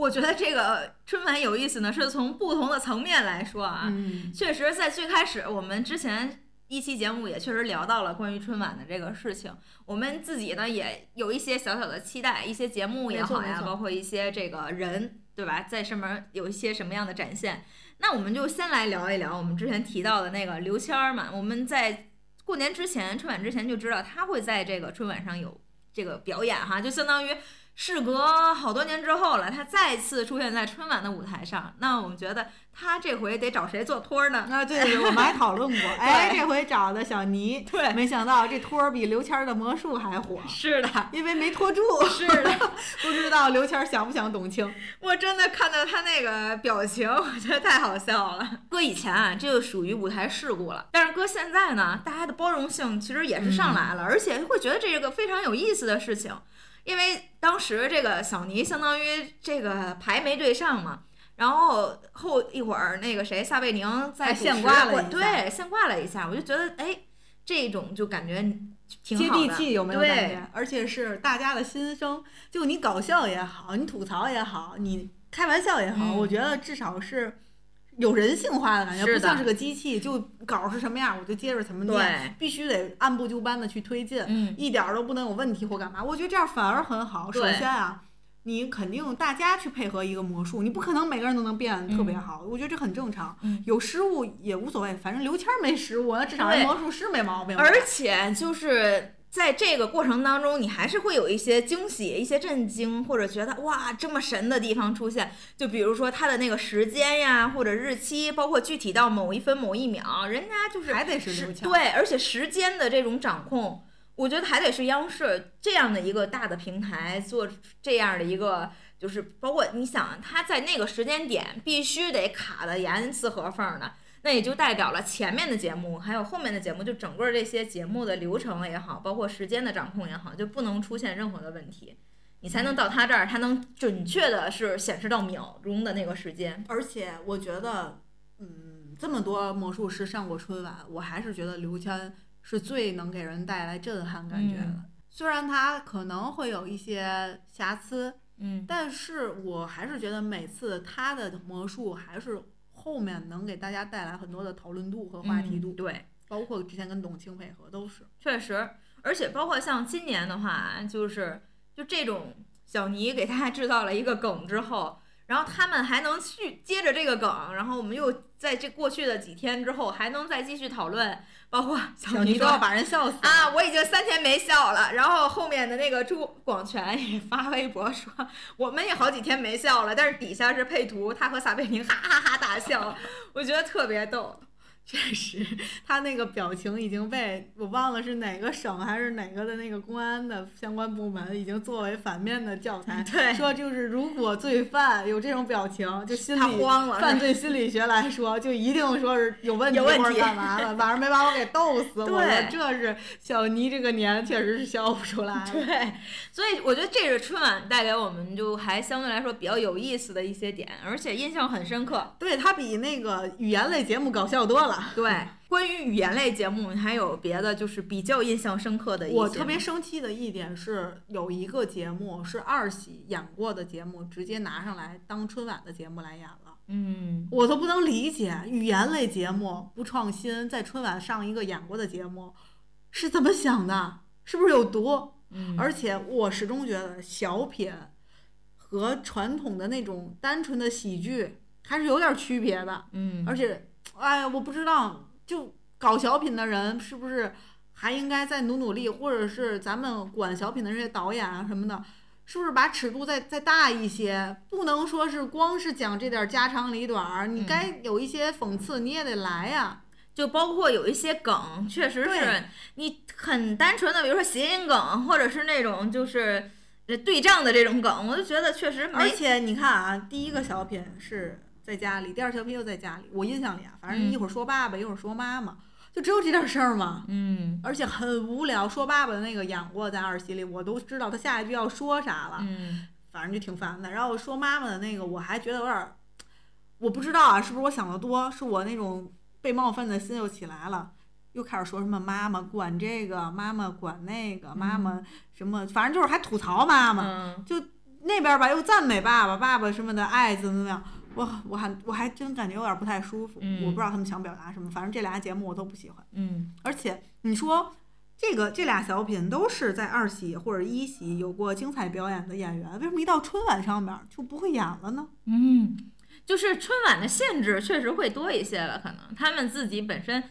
我觉得这个春晚有意思呢，是从不同的层面来说啊。嗯，确实，在最开始，我们之前一期节目也确实聊到了关于春晚的这个事情。我们自己呢也有一些小小的期待，一些节目也好呀，包括一些这个人，对吧，在上面有一些什么样的展现。那我们就先来聊一聊我们之前提到的那个刘谦儿嘛。我们在过年之前，春晚之前就知道他会在这个春晚上有这个表演哈，就相当于事隔好多年之后了，他再次出现在春晚的舞台上。那我们觉得他这回得找谁做托儿呢？啊，对对对，我们还讨论过，哎，这回找的小尼，对没想到这托儿比刘谦儿的魔术还火，是的，因为没托住。是的，不知道刘谦儿想不想董卿？我真的看到他那个表情，我觉得太好笑了。搁以前啊，这就属于舞台事故了，但是搁现在呢，大家的包容性其实也是上来了，而且会觉得这是个非常有意思的事情，因为当时这个小尼相当于这个牌没对上嘛。然后后一会儿，那个谁，撒贝宁在现挂了一下对，现挂了一下，我就觉得，哎，这种就感觉挺接好的地气有没有对感觉？而且是大家的心声，就你搞笑也好，你吐槽也好，你开玩笑也好，嗯我觉得至少是有人性化的感觉，不像是个机器，就稿儿是什么样我就接着怎么念，必须得按部就班的去推进，嗯，一点儿都不能有问题或干嘛。我觉得这样反而很好。首先啊。你肯定大家去配合一个魔术，你不可能每个人都能变得特别嗯好，我觉得这很正常。嗯有失误也无所谓，反正刘谦儿没失误，那至少人魔术师没毛病。而且就是在这个过程当中，你还是会有一些惊喜、一些震惊，或者觉得哇这么神的地方出现。就比如说它的那个时间呀，或者日期，包括具体到某一分某一秒，人家就是还得是对，而且时间的这种掌控。我觉得还得是央视这样的一个大的平台做这样的一个，就是包括你想他在那个时间点必须得卡的严丝合缝的，那也就代表了前面的节目还有后面的节目，就整个这些节目的流程也好，包括时间的掌控也好，就不能出现任何的问题，你才能到他这儿，他能准确的是显示到秒钟的那个时间。而且我觉得，嗯，这么多魔术师上过春晚，我还是觉得刘谦是最能给人带来震撼感觉的。嗯虽然他可能会有一些瑕疵，嗯但是我还是觉得每次他的魔术还是后面能给大家带来很多的讨论度和话题度，嗯对，包括之前跟董卿配合都是。确实，而且包括像今年的话，就是就这种小尼给大家制造了一个梗之后，然后他们还能去接着这个梗，然后我们又在这过去的几天之后还能再继续讨论，包括小尼都要把人笑死啊，我已经三天没笑了。然后后面的那个朱广权也发微博说，我们也好几天没笑了，但是底下是配图，他和撒贝宁哈哈哈大笑，我觉得特别逗。确实，他那个表情已经被我忘了是哪个省还是哪个的那个公安的相关部门已经作为反面的教材，对说就是如果罪犯有这种表情，就心他理慌了犯罪心理学来说，就一定说是有问题或者有问题干嘛了，晚上没把我给逗死。我说对这是小尼这个年确实是笑不出来。对，所以我觉得这是春晚带给我们就还相对来说比较有意思的一些点，而且印象很深刻。对他比那个语言类节目搞笑多了。对，关于语言类节目，你还有别的就是比较印象深刻的一些。我特别生气的一点是，有一个节目是二喜演过的节目，直接拿上来当春晚的节目来演了，嗯，我都不能理解，语言类节目不创新，在春晚上一个演过的节目，是怎么想的？是不是有毒？嗯而且我始终觉得小品和传统的那种单纯的喜剧还是有点区别的。嗯，而且，哎，我不知道，就搞小品的人是不是还应该再努努力，或者是咱们管小品的这些导演啊什么的，是不是把尺度再再大一些？不能说是光是讲这点家长里短儿，你嗯该有一些讽刺，你也得来呀。就包括有一些梗，确实是你很单纯的，比如说谐音梗，或者是那种就是呃对仗的这种梗，我就觉得确实没。而且你看啊，第一个小品是在家里，第二小品又在家里，我印象里啊，反正嗯一会儿说爸爸，一会儿说妈妈，就只有这点事儿嘛。嗯而且很无聊，说爸爸的那个演过在二喜里，我都知道他下一句要说啥了。嗯反正就挺烦的。然后说妈妈的那个，我还觉得有点儿，我不知道啊，是不是我想的多，是我那种被冒犯的心又起来了，又开始说什么妈妈管这个，妈妈管那个，妈妈什么，反正就是还吐槽妈妈，嗯，就那边吧又赞美爸爸，爸爸什么的爱怎么怎么样。我我还我还真感觉有点不太舒服，嗯我不知道他们想表达什么，反正这俩节目我都不喜欢。嗯而且你说这个这俩小品都是在二喜或者一喜有过精彩表演的演员，为什么一到春晚上面就不会演了呢？嗯，就是春晚的限制确实会多一些了，可能他们自己本身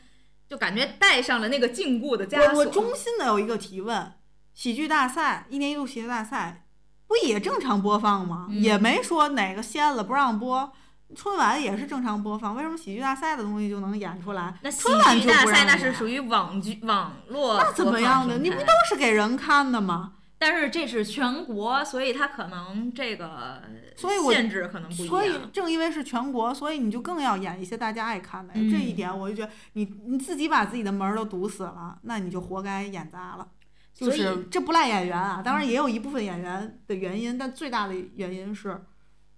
就感觉带上了那个禁锢的枷锁。我我衷心的有一个提问：喜剧大赛一年一度喜剧大赛不也正常播放吗？嗯也没说哪个限了不让播。春晚也是正常播放，为什么喜剧大赛的东西就能演出来？那喜春晚剧大赛那是属于网剧网络那怎么样的？你不不都是给人看的吗？但是这是全国，所以它可能这个所以我限制可能不一样。所以正因为是全国，所以你就更要演一些大家爱看的。嗯这一点我就觉得你你自己把自己的门儿都堵死了，那你就活该演砸了。就是这不赖演员啊，当然也有一部分演员的原因，但最大的原因是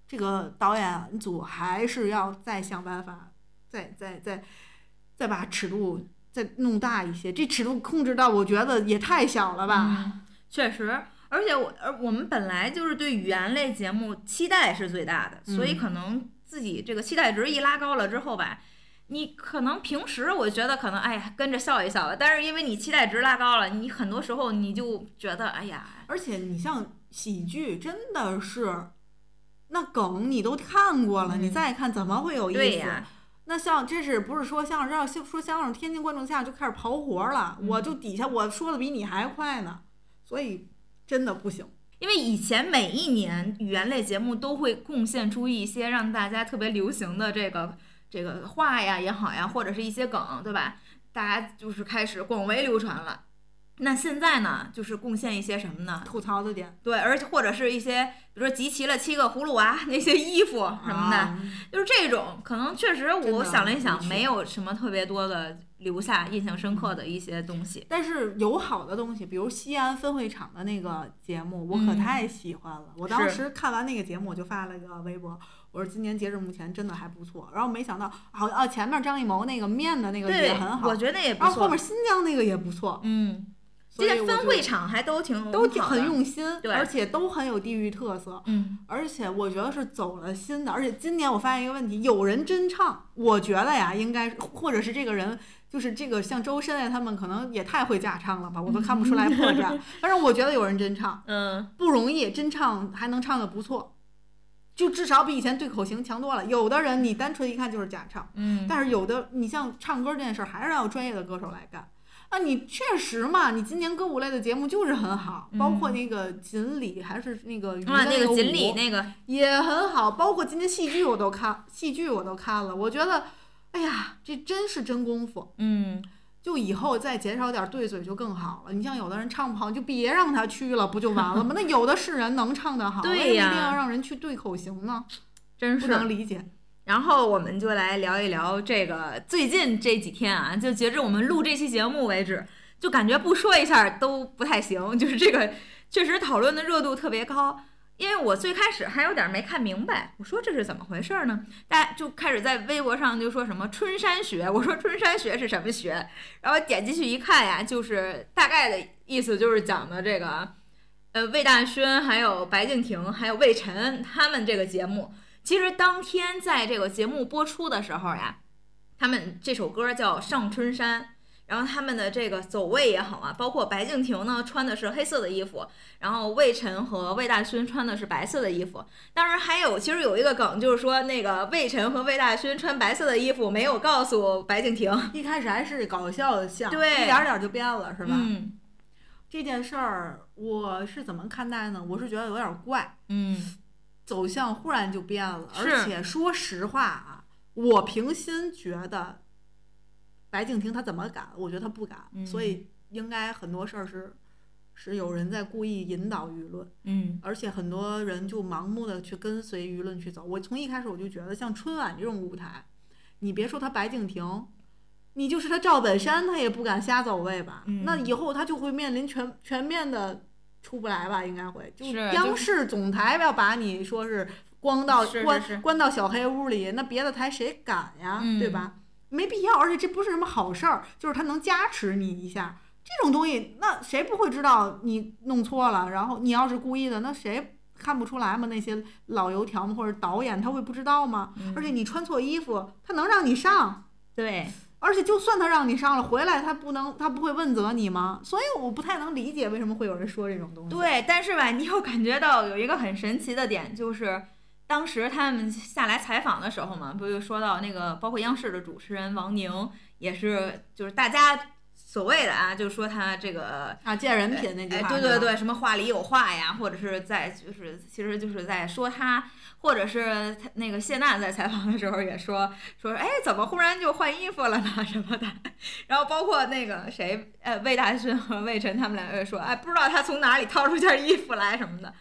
这个导演组还是要再想办法，再再再再把尺度再弄大一些。这尺度控制到我觉得也太小了吧？嗯，确实，而且我而我们本来就是对语言类节目期待是最大的，所以嗯可能自己这个期待值一拉高了之后吧。你可能平时我觉得可能哎呀跟着笑一笑吧，但是因为你期待值拉高了，你很多时候你就觉得哎呀，而且你像喜剧，真的是那梗你都看过了，嗯你再看怎么会有意思？对呀，那像这是不是说相声要说相声，天津观众下就开始刨活了？嗯我就底下我说的比你还快呢，所以真的不行。因为以前每一年语言类节目都会贡献出一些让大家特别流行的这个这个话呀也好呀，或者是一些梗，对吧？大家就是开始广为流传了。那现在呢，就是贡献一些什么呢？吐槽的点对，而且或者是一些，比如说集齐了七个葫芦娃那些衣服什么的，啊就是这种，可能确实我想了一想，没有什么特别多的留下印象深刻的一些东西。但是有好的东西，比如西安分会场的那个节目，我可嗯太喜欢了。我当时看完那个节目，我就发了个微博，我说今年截至目前真的还不错。然后没想到，好啊，前面张艺谋那个面的那个对也很，好我，觉得那也不错然后后面。新疆那个也不错，嗯，所这些分会场还都挺都挺。很用心，而且都很有地域特色。嗯，而且我觉得是走了心的，而且今年我发现一个问题，有人真唱，我觉得呀，应该或者是这个人，就是这个像周深呀，他们可能也太会假唱了吧，我都看不出来破绽。反正我觉得有人真唱嗯，不容易，真唱还能唱的不错，就至少比以前对口型强多了。有的人你单纯一看就是假唱，嗯，但是有的你像唱歌这件事儿，还是要有专业的歌手来干。啊，你确实嘛，你今年歌舞类的节目就是很好，包括那个锦鲤还是那个鱼的啊，那个个锦鲤舞那个，也很好，包括今年戏剧我都看，戏剧我都看了，我觉得，哎呀，这真是真功夫。嗯，就以后再减少点对嘴就更好了。你像有的人唱不好，你就别让他去了，不就完了吗？那有的是人能唱得好，对为什么一定要让人去对口型呢？真是不。能理解。然后我们就来聊一聊这个最近这几天啊，就截至我们录这期节目为止，就感觉不说一下都不太行。就是这个确实讨论的热度特别高，因为我最开始还有点没看明白，我说这是怎么回事呢？大家就开始在微博上就说什么春山学，我说春山学是什么学？然后点进去一看呀，就是大概的意思就是讲的这个，呃，魏大勋还有白敬亭还有魏晨他们这个节目。其实当天在这个节目播出的时候呀，他们这首歌叫《上春山》，然后他们的这个走位也好啊，包括白敬亭呢穿的是黑色的衣服，然后魏晨和魏大勋穿的是白色的衣服。当然还有，其实有一个梗就是说，那个魏晨和魏大勋穿白色的衣服没有告诉白敬亭，一开始还是搞笑的像，对一点儿点儿就变了，是吧？嗯这件事儿我是怎么看待呢？我是觉得有点怪，嗯走向忽然就变了，而且说实话啊，我平心觉得白敬亭他怎么敢？我觉得他不敢，嗯所以应该很多事儿是是有人在故意引导舆论，嗯而且很多人就盲目的去跟随舆论去走。我从一开始我就觉得，像春晚这种舞台，你别说他白敬亭。你就是他赵本山，他也不敢瞎走位吧？嗯那以后他就会面临全全面的出不来吧？应该会，就是央视总台要把你说是关到关关到小黑屋里，那别的台谁敢呀？嗯对吧？没必要，而且这不是什么好事儿，就是他能加持你一下。这种东西，那谁不会知道你弄错了？然后你要是故意的，那谁看不出来吗？那些老油条们或者导演他会不知道吗？嗯而且你穿错衣服，他能让你上？对，而且就算他让你上了，回来他不能，他不会问责你吗？所以我不太能理解为什么会有人说这种东西。对，但是吧，你又感觉到有一个很神奇的点，就是当时他们下来采访的时候嘛，不就说到那个，包括央视的主持人王宁也是，就是大家所谓的啊，就说他这个。啊，见人品那句哎，话、对对对，什么话里有话呀，或者是在就是其实就是在说他，或者是他那个谢娜在采访的时候也说说，哎，怎么忽然就换衣服了呢什么的，然后包括那个谁，呃，魏大勋和魏晨他们两个人说，哎，不知道他从哪里掏出件衣服来什么的，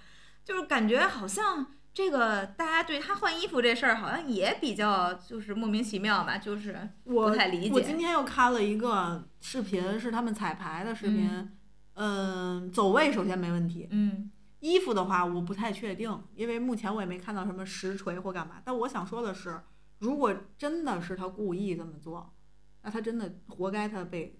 就是感觉好像这个大家对他换衣服这事儿好像也比较就是莫名其妙吧，就是我不太理解我今天又看了一个视频，是他们彩排的视频。嗯，走位首先没问题，嗯衣服的话我不太确定，因为目前我也没看到什么实锤或干嘛。但我想说的是，如果真的是他故意这么做，那他真的活该他被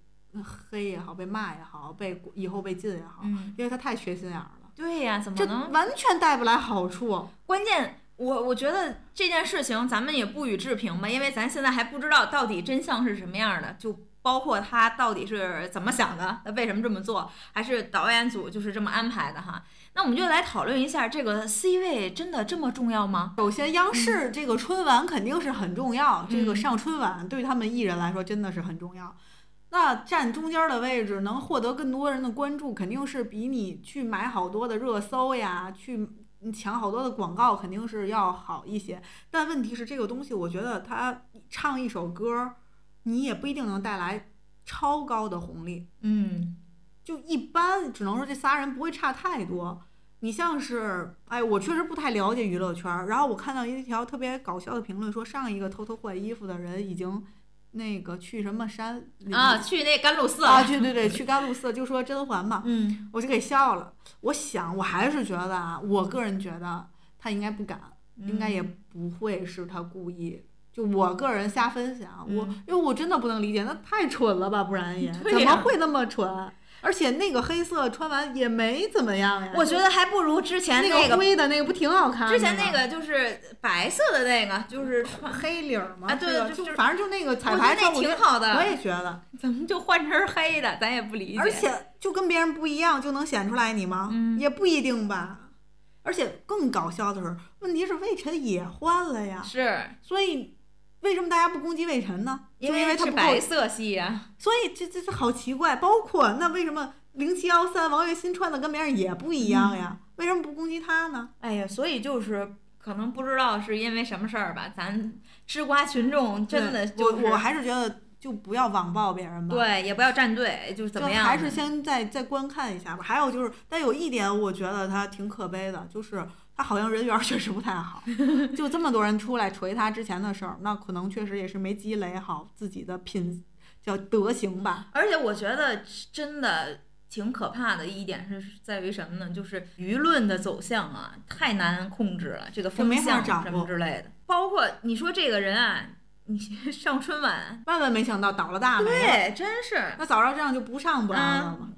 黑也好，被骂也好，被以后被禁也好，嗯，因为他太缺心眼儿了，对呀，怎么这能？完全带不来好处。关键，我我觉得这件事情咱们也不予置评吧，因为咱现在还不知道到底真相是什么样的，就包括他到底是怎么想的，他为什么这么做，还是导演组就是这么安排的哈。那我们就来讨论一下，这个 C 位真的这么重要吗？首先，央视这个春晚肯定是很重要，这个嗯上春晚对他们艺人来说真的是很重要。那站中间的位置，能获得更多人的关注，肯定是比你去买好多的热搜呀，去抢好多的广告，肯定是要好一些。但问题是，这个东西，我觉得他唱一首歌，你也不一定能带来超高的红利。嗯，就一般，只能说这仨人不会差太多。你像是，哎，我确实不太了解娱乐圈儿。然后我看到一条特别搞笑的评论，说上一个偷偷换衣服的人已经那个去什么山里啊，去那甘露寺啊，了。对对对，去甘露寺，就说甄嬛嘛，嗯，我就给笑了。我想，我还是觉得啊，我个人觉得他应该不敢，应该也嗯不会是他故意。就我个人瞎分享，我嗯因为我真的不能理解，那太蠢了吧，不然也怎么会那么蠢？而且那个黑色穿完也没怎么样呀，我觉得还不如之前那那个，灰的那个不挺好看？之前那个就是白色的那个，就是穿，黑领儿嘛，啊对就就反正就那个彩排那挺好的。我也觉得，怎么就换成黑的？咱也不理解。而且就跟别人不一样，就能显出来你吗？嗯也不一定吧。而且更搞笑的是，问题是魏晨也换了呀，是所以为什么大家不攻击魏晨呢？就因为他是白，色系呀、所以这这这好奇怪。包括那为什么零七幺三王栎鑫穿的跟别人也不一样呀？为什么不攻击他呢？哎呀，所以就是可能不知道是因为什么事儿吧，咱吃瓜群众真的就是我我还是觉得就不要网暴别人吧。对，也不要站队，就是怎么样？还是先再再观看一下吧。还有就是，但有一点我觉得他挺可悲的，就是他好像人缘儿确实不太好。就这么多人出来锤他之前的事儿，那可能确实也是没积累好自己的品叫德行吧。而且我觉得真的挺可怕的一点是在于什么呢？就是舆论的走向啊，太难控制了，这个风向什么之类的。包括你说这个人啊，你上春晚，万万没想到倒了大霉。对，真是。那早知道这样就不上不完了吗？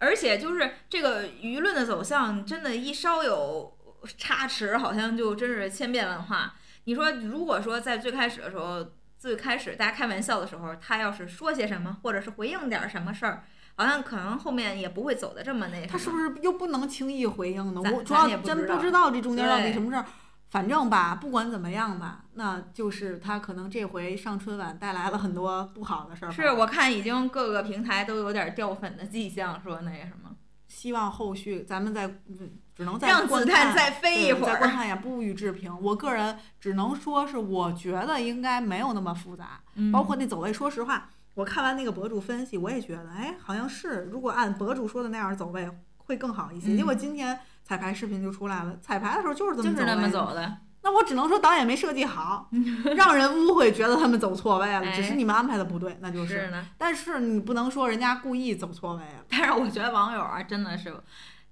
而且就是这个舆论的走向，真的，一稍有差池，好像就真是千变万化。你说，如果说在最开始的时候，最开始大家开玩笑的时候，他要是说些什么，或者是回应点儿什么事儿，好像可能后面也不会走的这么那什么。他是不是又不能轻易回应呢？我主要真也不知道不知道这中间到底什么事儿。反正吧，不管怎么样吧，那就是他可能这回上春晚带来了很多不好的事儿。是我看已经各个平台都有点掉粉的迹象，说那什么，希望后续咱们再嗯只能再让子弹再飞一对会儿。再观看一下，不予置评。我个人只能说是，我觉得应该没有那么复杂。嗯包括那走位，说实话，我看完那个博主分析，我也觉得，哎，好像是如果按博主说的那样走位会更好一些。嗯结果今天彩排视频就出来了，彩排的时候就是这么走就是那么的走的，那我只能说导演没设计好，让人误会觉得他们走错位了，哎只是你们安排的不对，那就是。是。但是你不能说人家故意走错位了，但是我觉得网友啊，真的是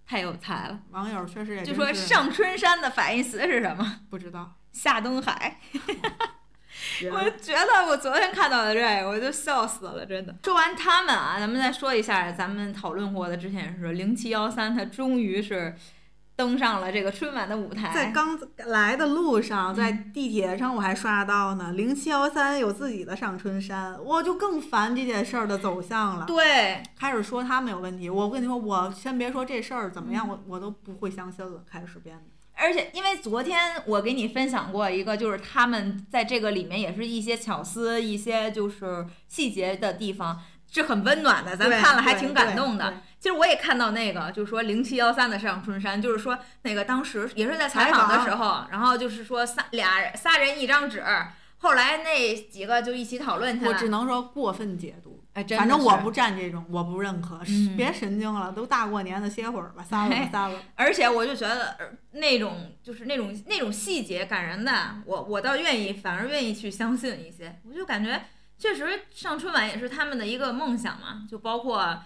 太有才了。网友确实也就说上春山的反义词是什么？不知道。下东海。我觉得我昨天看到的这个，我就笑死了，真的。说完他们啊，咱们再说一下咱们讨论过的，之前也是零七幺三，他终于是登上了这个春晚的舞台。在刚来的路上，在嗯地铁上我还刷到呢，零七幺三有自己的上春山，我就更烦这件事儿的走向了。对，开始说他们有问题，我跟你说，我先别说这事儿怎么嗯样，我我都不会相信了。开始编的，而且因为昨天我给你分享过一个，就是他们在这个里面也是一些巧思、一些就是细节的地方。是很温暖的，咱对对看了还挺感动的对。其实我也看到那个，就是说零七幺三的上春山，就是说那个当时也是在采访的时候，然后就是说仨俩人仨人一张纸，后来那几个就一起讨论去了。我只能说过分解读。哎，真的是反正我不站这种，我不认可。嗯别神经了，都大过年的，歇会儿吧，撒了吧，哎撒了吧。而且我就觉得呃那种就是那种那种细节感人的，我我倒愿意，反而愿意去相信一些。我就感觉确实上春晚也是他们的一个梦想嘛，就包括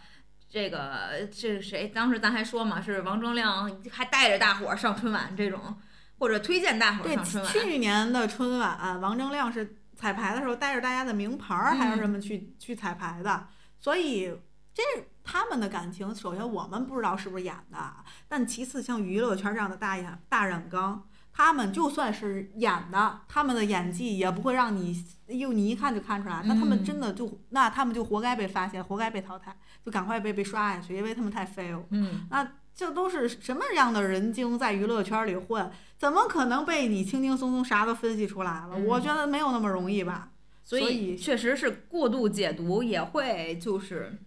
这个这谁当时咱还说嘛，是王铮亮还带着大伙儿上春晚这种，或者推荐大伙儿上春，晚。去年的春晚，王铮亮是彩排的时候带着大家的名牌儿，还有什么去、去彩排的，所以这他们的感情，首先我们不知道是不是演的，但其次像娱乐圈这样的大演大染缸。他们就算是演的，他们的演技也不会让你，又，你一看就看出来。那他们嗯真的就，那他们就活该被发现，活该被淘汰，就赶快被被刷下去，因为他们太 fail。嗯，那这都是什么样的人精在娱乐圈里混？怎么可能被你轻轻松松啥都分析出来了？嗯我觉得没有那么容易吧。所以确实是过度解读也会就是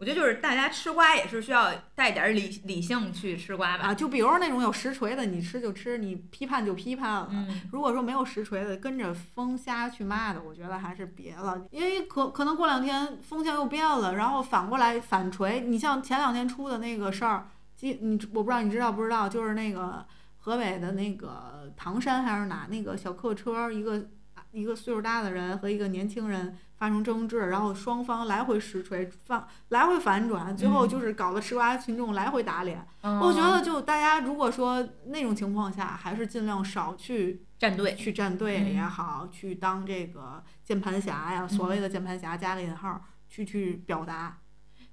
我觉得就是大家吃瓜也是需要带点儿理理性去吃瓜吧。啊，就比如那种有实锤的，你吃就吃，你批判就批判了。嗯，如果说没有实锤的，跟着风瞎去骂的，我觉得还是别了，因为可可能过两天风向又变了，然后反过来反锤。你像前两天出的那个事儿，记你我不知道你知道不知道，就是那个河北的那个唐山还是哪那个小客车，一个一个岁数大的人和一个年轻人发生争执，然后双方来回实锤，反来回反转，最后就是搞得吃瓜群众来回打脸。我觉得就大家如果说那种情况下，还是尽量少去。站队去站队也好，去当这个键盘侠呀，所谓的键盘侠加个引号，去去表达，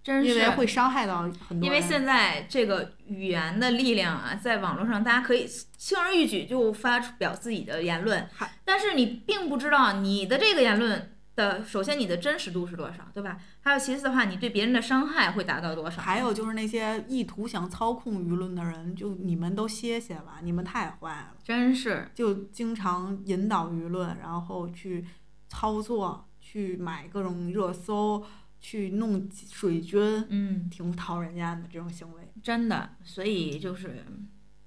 真是因为会伤害到很多人。因为现在这个语言的力量啊，在网络上大家可以轻而易举就发表自己的言论，但是你并不知道你的这个言论。的，首先你的真实度是多少，对吧？还有其次的话，你对别人的伤害会达到多少？还有就是那些意图想操控舆论的人，就你们都歇歇吧，你们太坏了，真是，就经常引导舆论，然后去操作，去买各种热搜，去弄水军，嗯，挺讨人厌的这种行为，真的。所以就是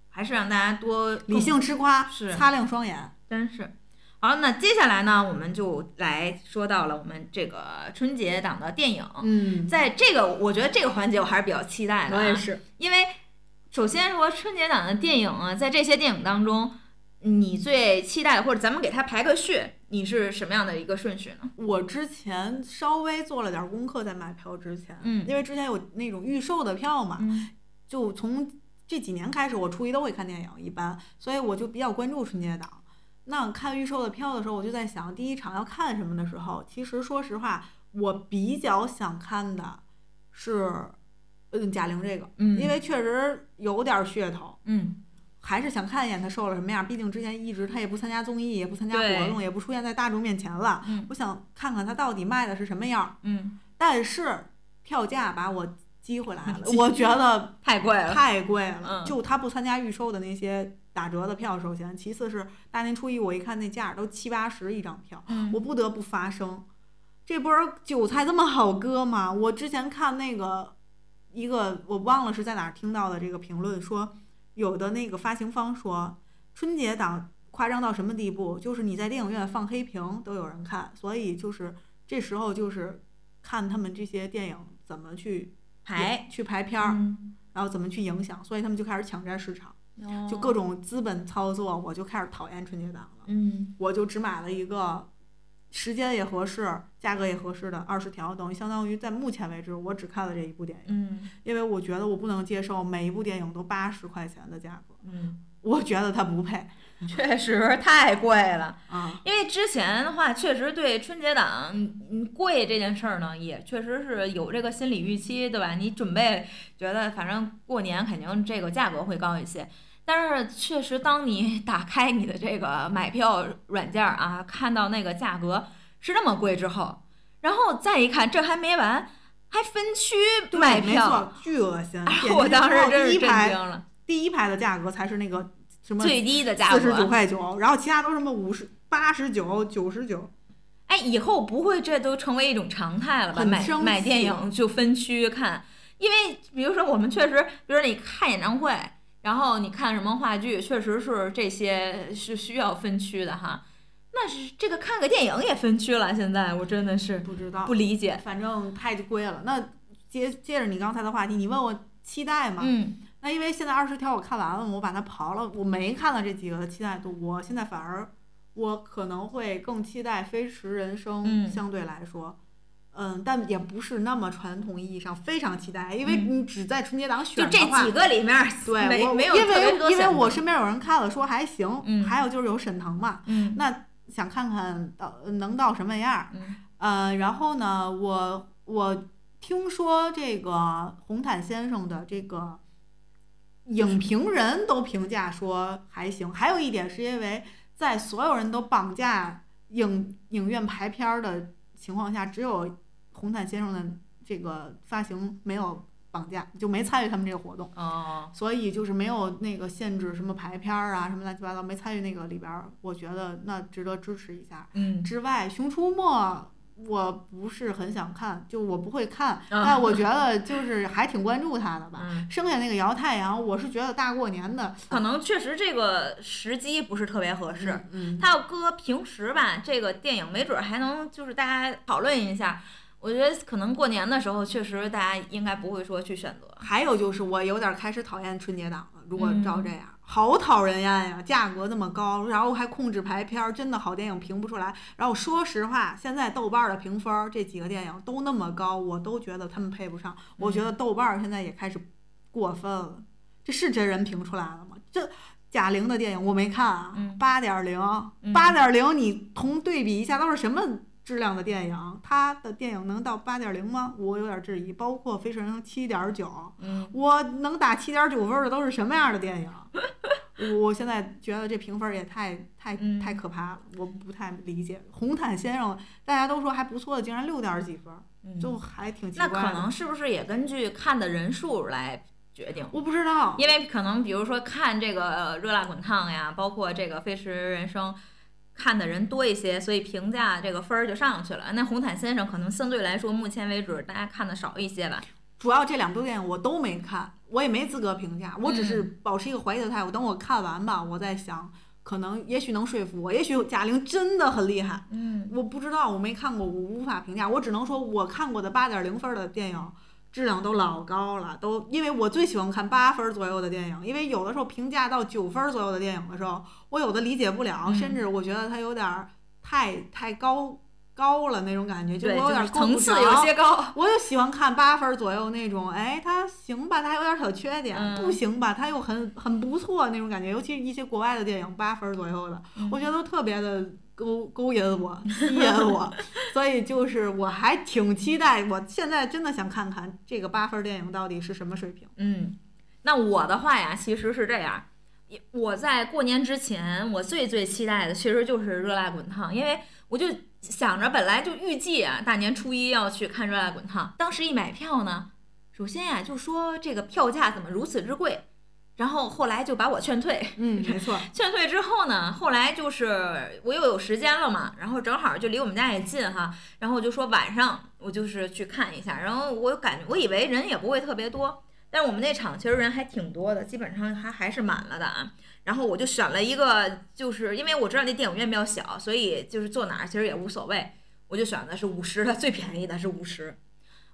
还是让大家多理性吃瓜，是擦亮双眼，真是。好，那接下来呢，我们就来说到了我们这个春节档的电影。嗯，在这个我觉得这个环节我还是比较期待的。我也是，因为首先说春节档的电影啊，在这些电影当中，你最期待的，或者咱们给它排个序，你是什么样的一个顺序呢？我之前稍微做了点功课，在买票之前，嗯，因为之前有那种预售的票嘛，嗯，就从这几年开始，我初一都会看电影，一般，所以我就比较关注春节档。那看预售的票的时候，我就在想，第一场要看什么的时候，其实说实话，我比较想看的是，嗯，贾玲这个，嗯，因为确实有点噱头，嗯，还是想看一眼她瘦了什么样。毕竟之前一直她也不参加综艺，也不参加活动，也不出现在大众面前了，嗯，我想看看她到底卖的是什么样，嗯，但是票价把我激回来了，我觉得太贵了，太贵了，嗯，就她不参加预售的那些。打折的票，首先，其次是大年初一，我一看那价都七八十一张票，我不得不发声，这波韭菜这么好割吗？我之前看那个一个我忘了是在哪儿听到的这个评论，说有的那个发行方说春节档夸张到什么地步，就是你在电影院放黑屏都有人看，所以就是这时候就是看他们这些电影怎么去排去排片儿，然后怎么去影响，所以他们就开始抢占市场。就各种资本操作，我就开始讨厌春节档了。嗯，我就只买了一个时间也合适、价格也合适的二十条，等于相当于在目前为止，我只看了这一部电影。嗯，因为我觉得我不能接受每一部电影都八十块钱的价格。嗯，我觉得它不配，确实太贵了啊。因为之前的话，确实对春节档嗯贵这件事儿呢，也确实是有这个心理预期，对吧？你准备觉得反正过年肯定这个价格会高一些。但是确实，当你 打开你的这个买票软件啊，看到那个价格是那么贵之后，然后再一看，这还没完，还分区买票，巨恶心！我当时真是震惊了。第一排的价格才是那个什么最低的价格，四十九块九，然后其他都什么五十八十九、九十九。哎，以后不会这都成为一种常态了吧？买买电影就分区看，因为比如说我们确实，比如说你看演唱会。然后你看什么话剧，确实是这些是需要分区的哈。那是这个看个电影也分区了，现在我真的是不知道不理解。反正太贵了。那接接着你刚才的话题，你问我期待吗？嗯。那因为现在二十条我看完了，我把它刨了，我没看到这几个的期待度。我现在反而我可能会更期待《飞驰人生》，相对来说。嗯，但也不是那么传统意义上非常期待，因为你只在春节档选的话，就这几个里面，对，没没有因为因为我身边有人看了说还行，嗯，还有就是有沈腾嘛，嗯，那想看看到能到什么样，嗯，呃，然后呢，我我听说这个红毯先生的这个影评人都评价说还行，还有一点是因为在所有人都绑架影影院排片的情况下，只有红毯先生的这个发行没有绑架，就没参与他们这个活动，哦，所以就是没有那个限制什么排片儿啊，什么乱七八糟，没参与那个里边儿，我觉得那值得支持一下。嗯，之外，《熊出没》我不是很想看，就我不会看，啊但我觉得就是还挺关注他的吧。嗯，剩下那个摇太阳，我是觉得大过年的，可能确实这个时机不是特别合适。嗯，它要搁平时吧，这个电影没准儿还能就是大家讨论一下。我觉得可能过年的时候，确实大家应该不会说去选择。还有就是我有点开始讨厌春节档了。如果嗯照这样，好讨人厌呀！价格那么高，然后还控制排片儿，真的好电影评不出来。然后说实话，现在豆瓣儿的评分儿这几个电影都那么高，我都觉得他们配不上。我觉得豆瓣儿现在也开始过分了，这是真人评出来了吗？这。贾玲的电影我没看啊嗯，八点零，嗯八点零，你同对比一下都是什么质量的电影？他的电影能到八点零吗？我有点质疑。包括《飞驰人生》七点九，嗯，我能打七点九分的都是什么样的电影？我现在觉得这评分也太太嗯太可怕了，我不太理解。红毯先生大家都说还不错的，竟然六点几分，嗯就还挺奇那。可能是不是也根据看的人数来决定？我不知道，因为可能比如说看这个《热辣滚烫》呀，包括这个《飞驰人生》，看的人多一些，所以评价这个分儿就上去了。那《红毯先生》可能相对来说，目前为止大家看的少一些吧。主要这两部电影我都没看，我也没资格评价，我只是保持一个怀疑的态度。等我看完吧，我再想，可能也许能说服我，也许贾玲真的很厉害。嗯我不知道，我没看过，我无法评价。我只能说，我看过的八点零分的电影，质量都老高了，都因为我最喜欢看八分左右的电影，因为有的时候评价到九分左右的电影的时候，我有的理解不了，嗯甚至我觉得它有点儿太太高高了那种感觉，就对，我有点就是层次有些高。我就喜欢看八分左右那种，哎，它行吧，它还有点小缺点；嗯不行吧，它又很很不错那种感觉。尤其是一些国外的电影，八分左右的，我觉得都特别的勾勾引我、吸引我，所以就是我还挺期待。我现在真的想看看这个八分电影到底是什么水平。嗯，那我的话呀，其实是这样。我在过年之前，我最最期待的其实就是《热辣滚烫》，因为我就想着本来就预计啊，大年初一要去看《热辣滚烫》。当时一买票呢，首先呀就说这个票价怎么如此之贵，然后后来就把我劝退。嗯，没错。劝退之后呢，后来就是我又有时间了嘛，然后正好就离我们家也近哈，然后我就说晚上我就是去看一下，然后我感觉我以为人也不会特别多，但是我们那场其实人还挺多的，基本上还还是满了的啊。然后我就选了一个，就是因为我知道那电影院比较小，所以就是坐哪儿其实也无所谓，我就选的是五十的，最便宜的是五十，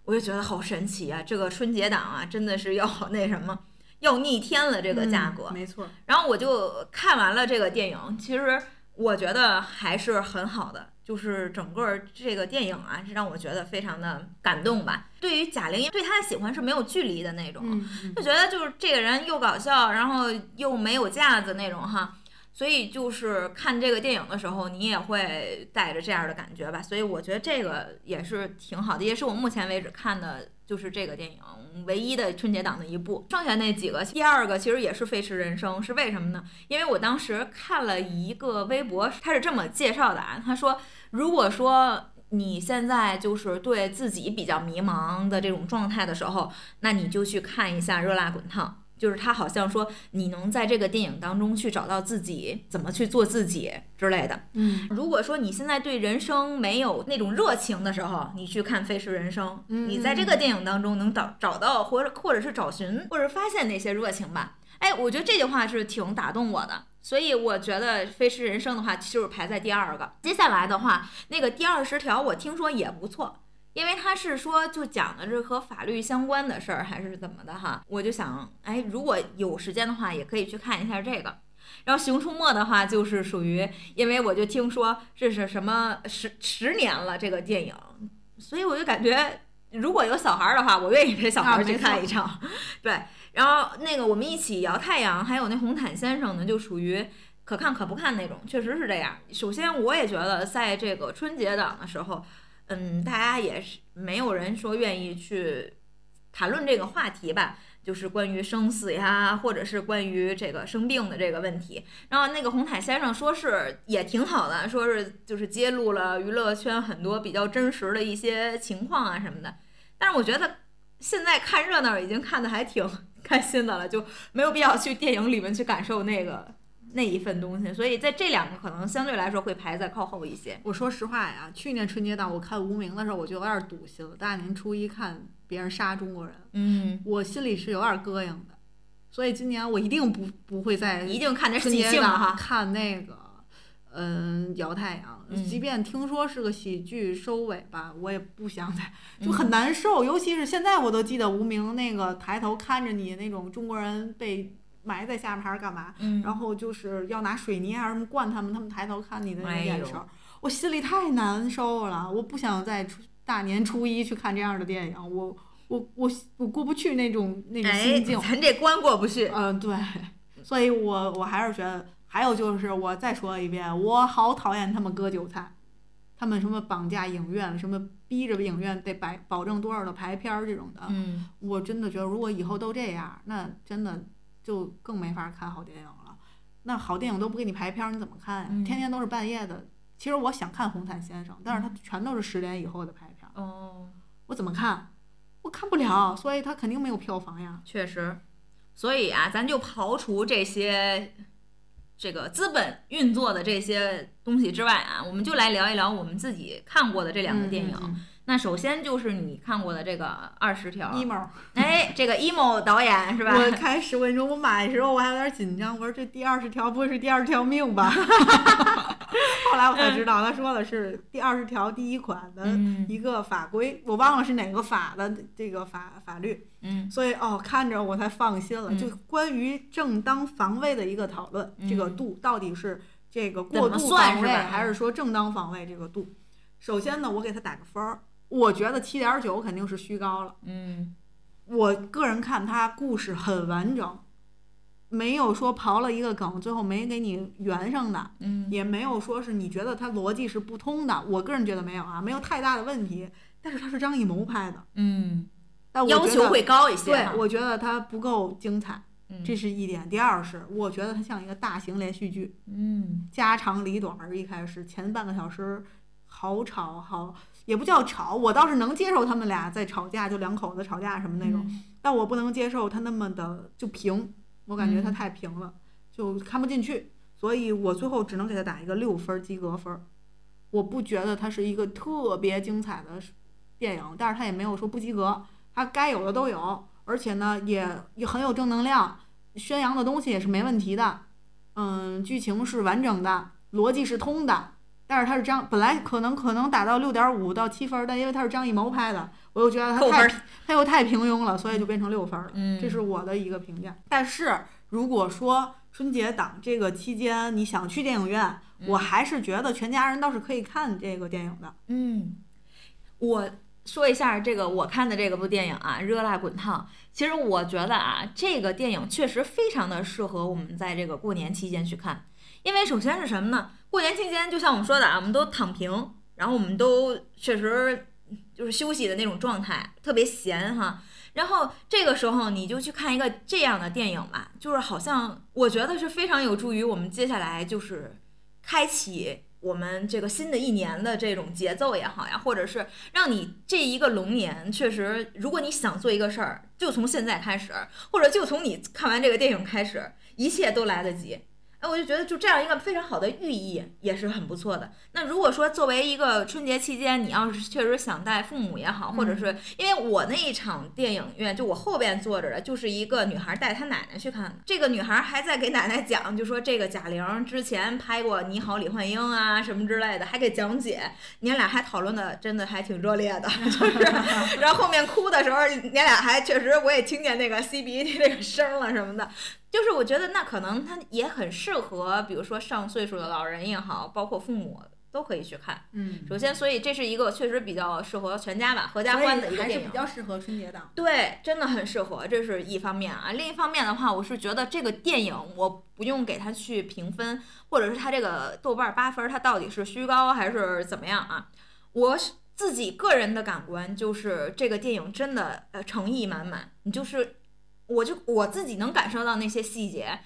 我就觉得好神奇啊！这个春节档啊，真的是要 那什么，要逆天了这个价格。嗯没错。然后我就看完了这个电影，其实我觉得还是很好的，就是整个这个电影啊，是让我觉得非常的感动吧。对于贾玲，对她的喜欢是没有距离的那种，就觉得就是这个人又搞笑，然后又没有架子那种哈。所以就是看这个电影的时候，你也会带着这样的感觉吧。所以我觉得这个也是挺好的，也是我目前为止看的就是这个电影唯一的春节档的一部。剩下那几个，第二个其实也是《飞驰人生》，是为什么呢？因为我当时看了一个微博，他是这么介绍的啊，他说如果说。你现在就是对自己比较迷茫的这种状态的时候，那你就去看一下《热辣滚烫》。就是他好像说你能在这个电影当中去找到自己怎么去做自己之类的。嗯，如果说你现在对人生没有那种热情的时候，你去看《飞驰人生》，嗯你在这个电影当中能找找到或者或者是找寻或者发现那些热情吧。哎，我觉得这句话是挺打动我的，所以我觉得《飞驰人生》的话就是排在第二个。接下来的话，那个第二十条我听说也不错。因为他是说，就讲的是和法律相关的事儿，还是怎么的哈？我就想，哎，如果有时间的话，也可以去看一下这个。然后《熊出没》的话，就是属于，因为我就听说这是什么十十年了这个电影，所以我就感觉，如果有小孩儿的话，我愿意陪小孩儿去看一场。对，然后那个我们一起摇太阳，还有那红毯先生呢，就属于。可看可不看那种，确实是这样。首先，我也觉得在这个春节档的时候，嗯，大家也是没有人说愿意去谈论这个话题吧，就是关于生死呀，或者是关于这个生病的这个问题。然后那个红毯先生说是也挺好的，说是就是揭露了娱乐圈很多比较真实的一些情况啊什么的。但是我觉得现在看热闹已经看的还挺 开心的了，就没有必要去电影里面去感受那个那一份东西，所以在这两个可能相对来说会排在靠后一些。我说实话呀，去年春节档我看《无名》的时候，我就有点堵心了。大年初一看别人杀中国人，嗯，我心里是有点膈应的。所以今年我一定不不会再一定看这春节档哈。看那个，嗯，摇太阳。嗯即便听说是个喜剧收尾吧，我也不想再，就嗯很难受。尤其是现在，我都记得无名那个抬头看着你那种中国人被埋在下面还是干嘛，嗯，然后就是要拿水泥还是什么灌他们，他们抬头看你的那眼神，我心里太难受了。我不想在初大年初一去看这样的电影，我我我我过不去那种那种哎心境。，咱这关过不去。嗯，对，所以我我还是觉得，还有就是我再说一遍，我好讨厌他们割韭菜，他们什么绑架影院，什么逼着影院得摆保证多少的排片儿这种的，嗯，我真的觉得如果以后都这样，那真的就更没法看好电影了。那好电影都不给你排片儿，你怎么看呀？嗯天天都是半夜的。其实我想看《红毯先生》，但是他全都是十点以后的排片儿，哦，我怎么看？我看不了，所以他肯定没有票房呀。确实。所以啊，咱就刨除这些这个资本运作的这些东西之外啊，我们就来聊一聊我们自己看过的这两个电影。嗯那首先就是你看过的这个《二十条》。哎，这个 emo 导演是吧？我开始我跟你说，我买的时候我还有点紧张，我说这第二十条不会是第二十条命吧？后来我才知道，他说的是第二十条第一款的嗯一个法规，我忘了是哪个法的这个法法律，嗯所以哦，看着我才放心了。嗯就关于正当防卫的一个讨论，这个嗯度到底是这个过度防卫是还是说正当防卫这个度？首先呢，我给他打个分儿，我觉得七点九肯定是虚高了。嗯我个人看它故事很完整，没有说刨了一个梗，最后没给你圆上的，嗯也没有说是你觉得它逻辑是不通的。我个人觉得没有啊，没有太大的问题。但是它是张艺谋拍的，嗯，但我觉得要求会高一些对。，我觉得它不够精彩，嗯这是一点。第二是，我觉得它像一个大型连续剧，嗯家长里短儿。一开始前半个小时好吵，好也不叫吵，我倒是能接受他们俩在吵架，就两口子吵架什么那种。嗯但我不能接受他那么的就平，我感觉它嗯太平了，就看不进去，所以我最后只能给他打一个六分儿及格分儿。我不觉得它是一个特别精彩的电影，但是它也没有说不及格，它该有的都有，而且呢也也很有正能量，宣扬的东西也是没问题的，嗯，剧情是完整的，逻辑是通的。但是他是张，本来可能可能打到六点五到七分儿，但因为他是张艺谋拍的，我又觉得他太扣分儿它又太平庸了，所以就变成六分儿了。嗯这是我的一个评价。但是如果说春节档这个期间你想去电影院，我还是觉得全家人倒是可以看这个电影的。嗯，我说一下这个我看的这个部电影啊，《热辣滚烫》。其实我觉得啊，这个电影确实非常的适合我们在这个过年期间去看，因为首先是什么呢？过年期间就像我们说的啊，我们都躺平，然后我们都确实就是休息的那种状态，特别闲哈。然后这个时候你就去看一个这样的电影吧，就是好像我觉得是非常有助于我们接下来就是开启我们这个新的一年的这种节奏也好呀，或者是让你这一个龙年确实，如果你想做一个事儿，就从现在开始，或者就从你看完这个电影开始，一切都来得及。哎，我就觉得就这样一个非常好的寓意也是很不错的。那如果说作为一个春节期间，你要是确实想带父母也好，或者是因为我那一场电影院，就我后边坐着的，就是一个女孩带她奶奶去看的。这个女孩还在给奶奶讲，就说这个贾玲之前拍过《你好，李焕英》啊什么之类的，还给讲解。你俩还讨论的真的还挺热烈的，就是，然后后面哭的时候，你俩还确实我也听见那个吸鼻涕那个声了什么的。就是我觉得那可能它也很适合，比如说上岁数的老人也好，包括父母都可以去看。嗯，首先，所以这是一个确实比较适合全家吧、合家欢的一个还是电影。比较适合春节档。对，真的很适合，这是一方面啊。另一方面的话，我是觉得这个电影我不用给它去评分，或者是它这个豆瓣八分，它到底是虚高还是怎么样啊？我是自己个人的感官就是这个电影真的呃诚意满满，你就是我就我自己能感受到那些细节。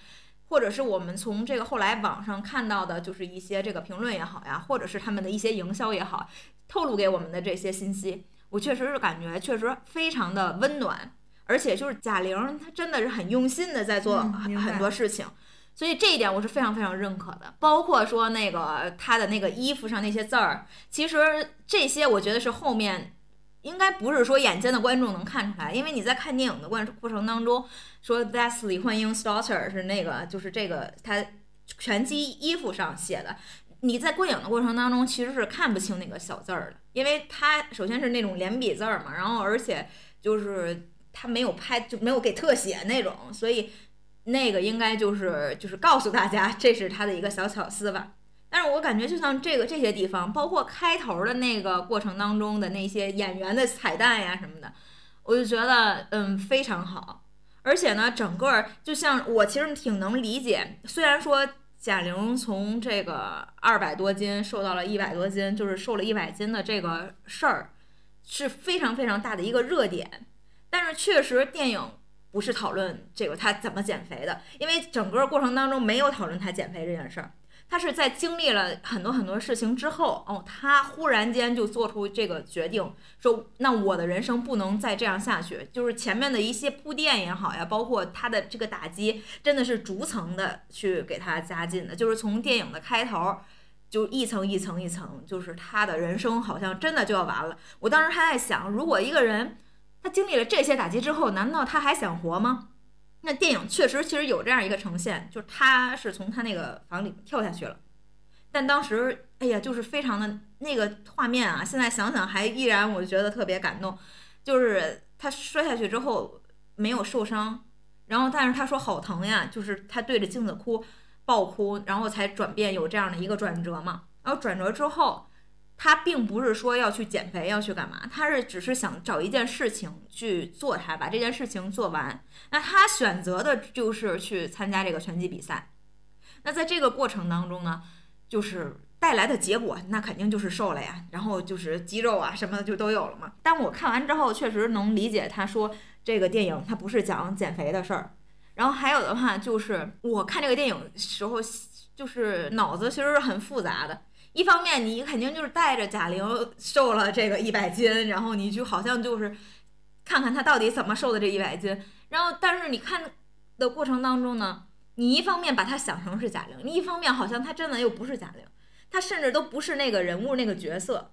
或者是我们从这个后来网上看到的，就是一些这个评论也好呀，或者是他们的一些营销也好，透露给我们的这些信息，我确实是感觉确实非常的温暖，而且就是贾玲她真的是很用心的在做很嗯很多事情，所以这一点我是非常非常认可的。包括说那个她的那个衣服上那些字儿，其实这些我觉得是后面应该不是说眼尖的观众能看出来，因为你在看电影的过过程当中，说 That's 李焕英 Slaughter 是那个就是这个他拳击衣服上写的。你在过影的过程当中，其实是看不清那个小字儿的，因为它首先是那种连笔字儿嘛，然后而且就是它没有拍，就没有给特写那种，所以那个应该就是就是告诉大家这是它的一个小巧思吧。但是我感觉就像这个这些地方，包括开头的那个过程当中的那些演员的彩蛋呀什么的，我就觉得嗯非常好，而且呢，整个就像我其实挺能理解，虽然说。贾玲从这个二百多斤瘦到了一百多斤，就是瘦了一百斤的这个事儿，是非常非常大的一个热点。但是确实，电影不是讨论这个她怎么减肥的，因为整个过程当中没有讨论她减肥这件事儿。他是在经历了很多很多事情之后，哦，他忽然间就做出这个决定，说那我的人生不能再这样下去。就是前面的一些铺垫也好呀，包括他的这个打击，真的是逐层的去给他加进的。就是从电影的开头，就一层一层一层，就是他的人生好像真的就要完了。我当时还在想，如果一个人他经历了这些打击之后，难道他还想活吗？那电影确实其实有这样一个呈现，就是他是从他那个房里跳下去了，但当时哎呀，就是非常的那个画面啊，现在想想还依然我觉得特别感动，就是他摔下去之后没有受伤，然后但是他说好疼呀，就是他对着镜子哭，爆哭，然后才转变有这样的一个转折嘛，然后转折之后。他并不是说要去减肥，要去干嘛？他是只是想找一件事情去做，他把这件事情做完。那他选择的就是去参加这个拳击比赛。那在这个过程当中呢，就是带来的结果，那肯定就是瘦了呀，然后就是肌肉啊什么的就都有了嘛。但我看完之后，确实能理解他说这个电影它不是讲减肥的事儿。然后还有的话就是我看这个电影时候，就是脑子其实是很复杂的。一方面，你肯定就是带着贾玲瘦了这个一百斤，然后你就好像就是看看她到底怎么瘦的这一百斤。然后，但是你看的过程当中呢，你一方面把她想成是贾玲，你一方面好像她真的又不是贾玲，她甚至都不是那个人物那个角色。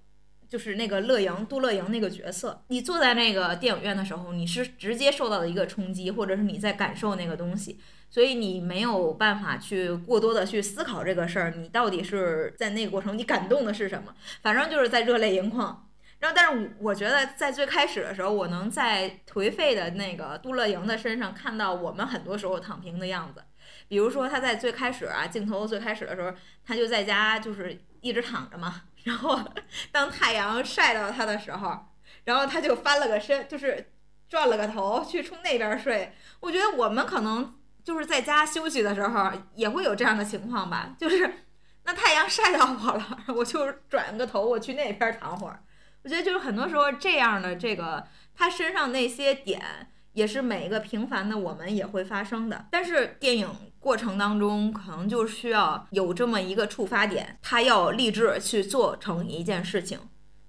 就是那个乐莹，杜乐莹那个角色，你坐在那个电影院的时候，你是直接受到的一个冲击，或者是你在感受那个东西，所以你没有办法去过多的去思考这个事儿，你到底是在那个过程你感动的是什么？反正就是在热泪盈眶。然后，但是我觉得在最开始的时候，我能在颓废的那个杜乐莹的身上看到我们很多时候躺平的样子，比如说他在最开始啊，镜头最开始的时候，他就在家就是一直躺着嘛。然后，当太阳晒到他的时候，然后他就翻了个身，就是转了个头去冲那边睡。我觉得我们可能就是在家休息的时候也会有这样的情况吧，就是那太阳晒到我了，我就转个头，我去那边躺会儿。我觉得就是很多时候这样的这个他身上那些点，也是每一个平凡的我们也会发生的。但是电影。过程当中，可能就需要有这么一个触发点，他要立志去做成一件事情，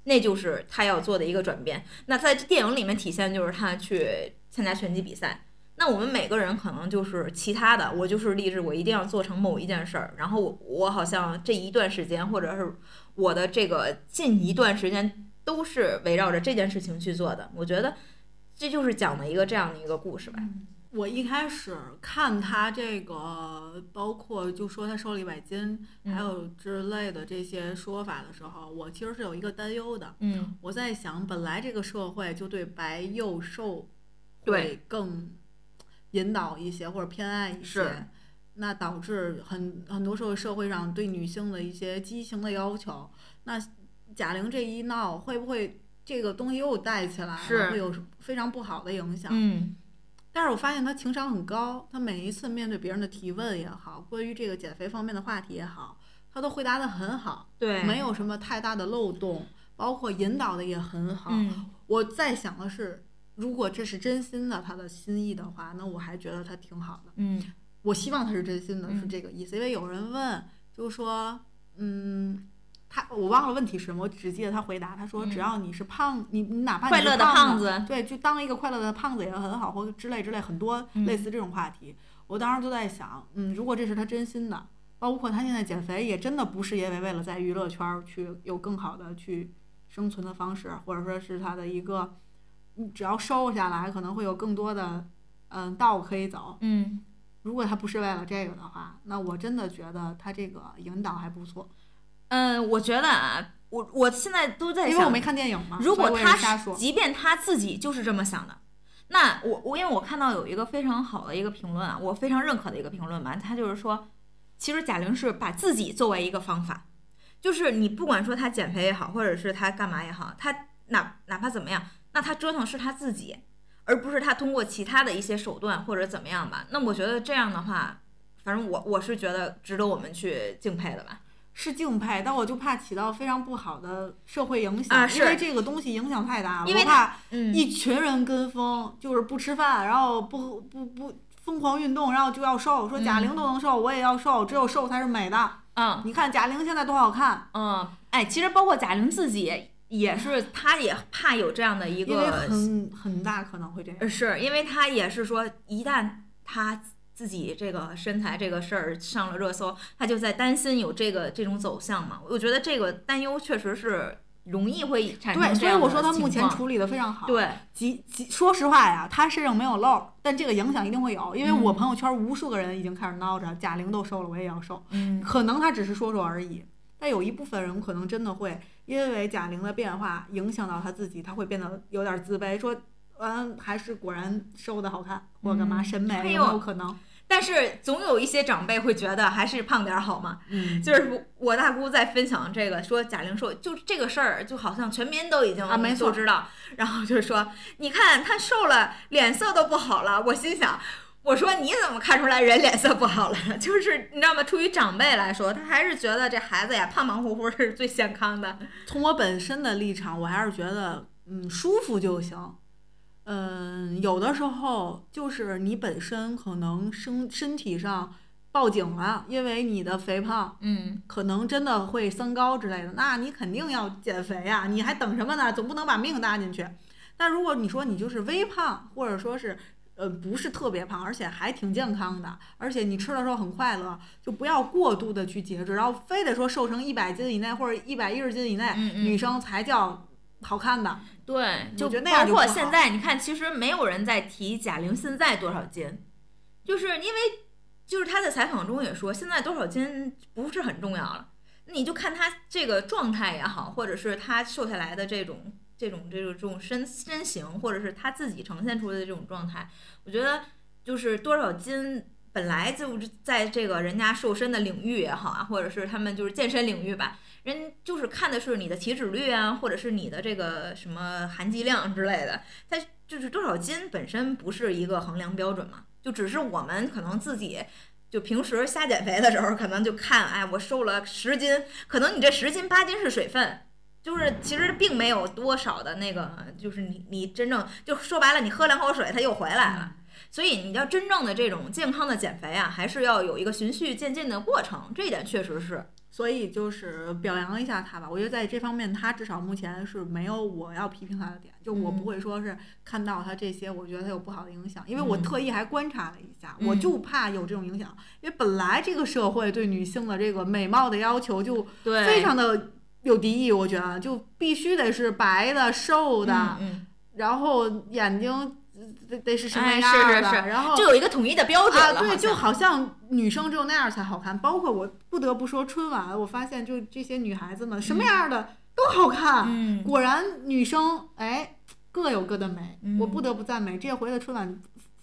那就是他要做的一个转变。那在电影里面体现就是他去参加拳击比赛。那我们每个人可能就是其他的，我就是立志，我一定要做成某一件事儿。然后我我好像这一段时间，或者是我的这个近一段时间，都是围绕着这件事情去做的。我觉得这就是讲的一个这样的一个故事吧。我一开始看他这个，包括就说他瘦了一百斤，还有之类的这些说法的时候，我其实是有一个担忧的。嗯，我在想，本来这个社会就对白幼瘦会更引导一些，或者偏爱一些，那导致很很多时候社会上对女性的一些畸形的要求。那贾玲这一闹，会不会这个东西又带起来了，会有非常不好的影响？嗯。但是我发现她情商很高，她每一次面对别人的提问也好，关于这个减肥方面的话题也好，她都回答的很好，对，没有什么太大的漏洞，包括引导的也很好。我在想的是，如果这是真心的他的心意的话，那我还觉得他挺好的。嗯，我希望他是真心的，是这个意思。因为有人问，就是说，嗯。他我忘了问题是什么，我只记得他回答，他说只要你是胖，你你哪怕快乐的胖子，对，就当一个快乐的胖子也很好，或者之类之类很多类似这种话题。我当时就在想，嗯，如果这是他真心的，包括他现在减肥，也真的不是因为为了在娱乐圈儿去有更好的去生存的方式，或者说是他的一个，嗯只要瘦下来，可能会有更多的嗯道可以走。嗯，如果他不是为了这个的话，那我真的觉得他这个引导还不错，嗯，我觉得啊，我我现在都在想，因为我没看电影嘛，如果他是，即便他自己就是这么想的，那我我因为我看到有一个非常好的一个评论啊，我非常认可的一个评论吧，他就是说，其实贾玲是把自己作为一个方法，就是你不管说他减肥也好，或者是他干嘛也好，他哪哪怕怎么样，那他折腾是他自己，而不是他通过其他的一些手段或者怎么样吧。那我觉得这样的话，反正我我是觉得值得我们去敬佩的吧。是敬佩，但我就怕起到非常不好的社会影响，啊是因为这个东西影响太大了，因为我怕嗯一群人跟风，就是不吃饭，然后不不不疯狂运动，然后就要瘦，说贾玲都能瘦，我也要瘦，只有瘦才是美的。嗯你看贾玲现在多好看，嗯，哎，其实包括贾玲自己也是，他也怕有这样的一个，很很大可能会这样。呃是因为他也是说，一旦他自己这个身材这个事儿上了热搜，他就在担心有这个这种走向嘛。我觉得这个担忧确实是容易会产生对，所以我说他目前处理的非常好。对，即即说实话呀，他身上没有漏，但这个影响一定会有，因为我嗯朋友圈无数个人已经开始闹着贾玲都瘦了，我也要瘦。嗯可能他只是说说而已，但有一部分人可能真的会因为贾玲的变化影响到她自己，她会变得有点自卑，说，嗯，还是果然瘦的好看，或者干嘛，嗯审美有没有有可能？但是总有一些长辈会觉得还是胖点儿好嘛。嗯，就是我大姑在分享这个，说贾玲瘦，就这个事儿，就好像全民都已经啊没错知道，然后就说，你看她瘦了，脸色都不好了。我心想，我说你怎么看出来人脸色不好了？就是你知道吗？出于长辈来说，他还是觉得这孩子呀胖胖乎乎是最健康的。从我本身的立场，我还是觉得，嗯，舒服就行。嗯，有的时候就是你本身可能身身体上报警了，因为你的肥胖，嗯，可能真的会三高之类的，那你肯定要减肥呀、你还等什么呢？总不能把命搭进去。但如果你说你就是微胖，或者说是呃不是特别胖，而且还挺健康的，而且你吃的时候很快乐，就不要过度的去节制，然后非得说瘦成一百斤以内或者一百一十斤以内，嗯嗯女生才叫好看的。对，就包括现在，你看，其实没有人在提贾玲现在多少斤，就是因为就是她在采访中也说，现在多少斤不是很重要了，你就看她这个状态也好，或者是她瘦下来的这种这种这种这种身身形，或者是他自己呈现出来的这种状态，我觉得就是多少斤。本来就在这个人家瘦身的领域也好啊，或者是他们就是健身领域吧，人就是看的是你的体脂率啊，或者是你的这个什么含肌量之类的，它就是多少斤本身不是一个衡量标准嘛，就只是我们可能自己就平时瞎减肥的时候，可能就看，哎，我瘦了十斤，可能你这十斤八斤是水分。就是其实并没有多少的那个，就是你你真正就说白了，你喝两口水它又回来了。所以你要真正的这种健康的减肥啊，还是要有一个循序渐进的过程，这一点确实是。所以就是表扬一下他吧，我觉得在这方面他至少目前是没有我要批评他的点，就我不嗯会说是看到他这些，我觉得他有不好的影响，因为我嗯特意还观察了一下，嗯我就怕有这种影响，因为本来这个社会对女性的这个美貌的要求就，非常的有敌意，我觉得就必须得是白的、瘦的，嗯然后眼睛得得是什么哎样的，是是是然后嗯，就有一个统一的标准。对，就好好像女生只有那样才好看。包括我不得不说，春晚我发现就这些女孩子们什么样的都好看。嗯，果然女生哎各有各的美，我嗯不得不赞美这回的春晚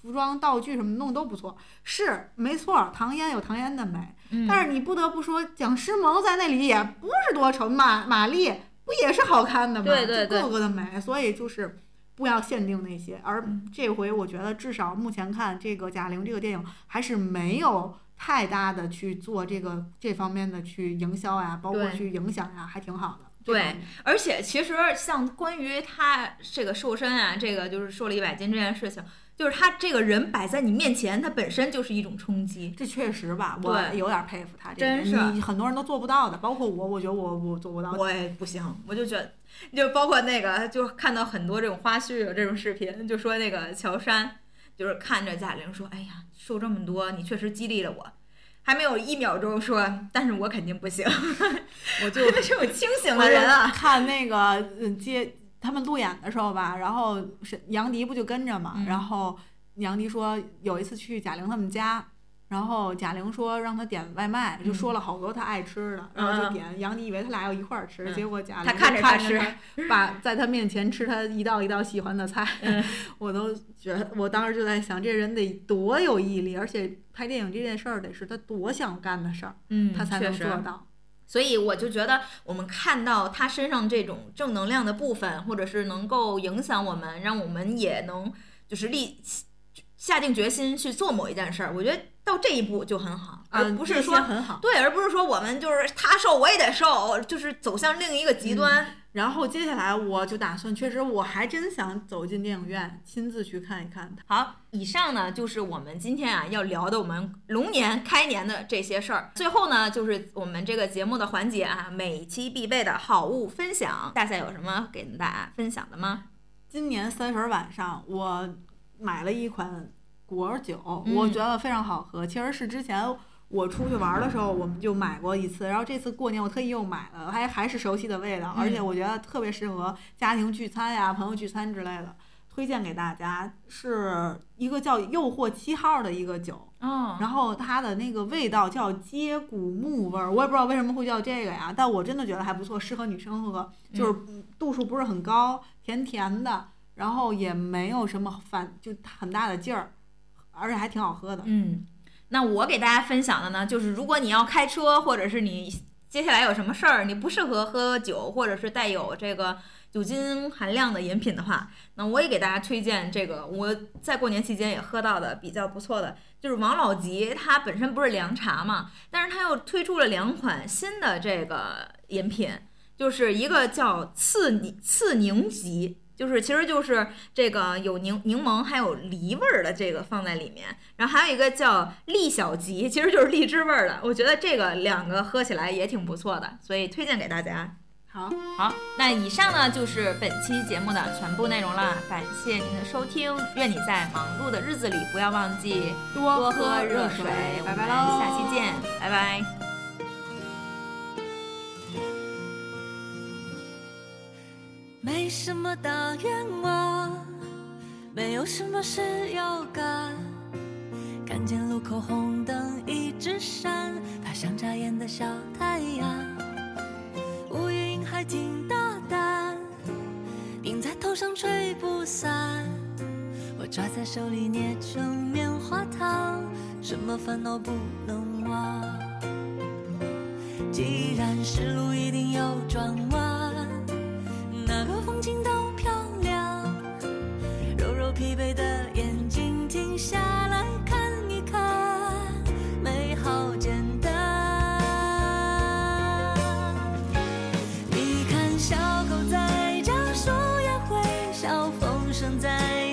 服装道具什么弄都不错。是没错，唐嫣有唐嫣的美，嗯但是你不得不说蒋诗萌在那里也不是多丑，马马丽不也是好看的吗？对对对就各个的美，所以就是。不要限定那些，而嗯这回我觉得至少目前看这个贾玲这个电影还是没有太大的去做这个这方面的去营销呀，包括去影响呀，还挺好的。对而且其实像关于她这个瘦身啊，这个就是瘦了一百斤这件事情，就是他这个人摆在你面前，他本身就是一种冲击。这确实吧，我有点佩服他这真，是你很多人都做不到的，包括我，我觉得我我做不到。我也不行，我就觉得，就包括那个，就看到很多这种花絮有这种视频，就说那个乔杉，就是看着贾玲说：“哎呀，瘦这么多，你确实激励了我。”还没有一秒钟说，但是我肯定不行。我就 这种清醒的人啊，看那个嗯接他们路演的时候吧，然后是杨迪不就跟着嘛，嗯然后杨迪说有一次去贾玲他们家。然后贾玲说让他点外卖，就说了好多他爱吃的，然后就点。杨迪以为他俩要一块儿吃，嗯结果贾玲他看着他他吃把在他面前吃他一道一道喜欢的菜，嗯 我都觉得，我当时就在想，这人得多有毅力，而且拍电影这件事儿得是他多想干的事儿，嗯他才能做到。所以我就觉得，我们看到他身上这种正能量的部分，或者是能够影响我们，让我们也能就是立下定决心去做某一件事儿。我觉得到这一步就很好，而不是说些很好。对，而不是说我们就是他瘦我也得瘦，就是走向另一个极端。然后接下来我就打算，确实我还真想走进电影院，亲自去看一看它。好，以上呢就是我们今天啊要聊的我们龙年开年的这些事儿。最后呢，就是我们这个节目的环节啊，每期必备的好物分享。大赛有什么给大家分享的吗？今年三十晚上，我买了一款果酒，嗯我觉得非常好喝。其实是之前我出去玩的时候，我们就买过一次，然后这次过年我特意又买了，还还是熟悉的味道，而且我觉得特别适合家庭聚餐呀、朋友聚餐之类的。推荐给大家是一个叫“诱惑七号”的一个酒，哦，然后它的那个味道叫接骨木味儿，我也不知道为什么会叫这个呀，但我真的觉得还不错，适合女生喝，就是度数不是很高，甜甜的，然后也没有什么反就很大的劲儿，而且还挺好喝的。嗯，那我给大家分享的呢，就是如果你要开车，或者是你接下来有什么事儿，你不适合喝酒，或者是带有这个酒精含量的饮品的话，那我也给大家推荐这个我在过年期间也喝到的比较不错的，就是王老吉，它本身不是凉茶嘛，但是它又推出了两款新的这个饮品，就是一个叫刺柠刺柠吉。就是，其实就是这个有柠柠檬还有梨味儿的这个放在里面，然后还有一个叫荔小吉，其实就是荔枝味儿的。我觉得这个两个喝起来也挺不错的，所以推荐给大家。好，好，那以上呢就是本期节目的全部内容了，感谢您的收听。愿你在忙碌的日子里不要忘记多多喝热热水。拜拜喽，下期见，拜拜。没什么大愿望，没有什么事要干。看见路口红灯一直闪，它像眨眼的小太阳。乌云还挺大胆，顶在头上吹不散。我抓在手里捏成棉花糖，什么烦恼不能忘？既然是路一定有转弯。心都漂亮。揉揉疲惫的眼睛，停下来看一看，美好简单。你看小狗在叫，树叶会笑，风声在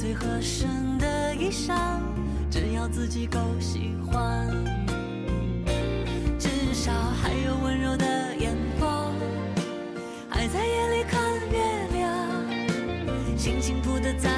最合身的衣裳，只要自己够喜欢。至少还有温柔的眼光，还在夜里看月亮，心情铺得再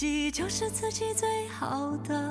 自己就是自己最好的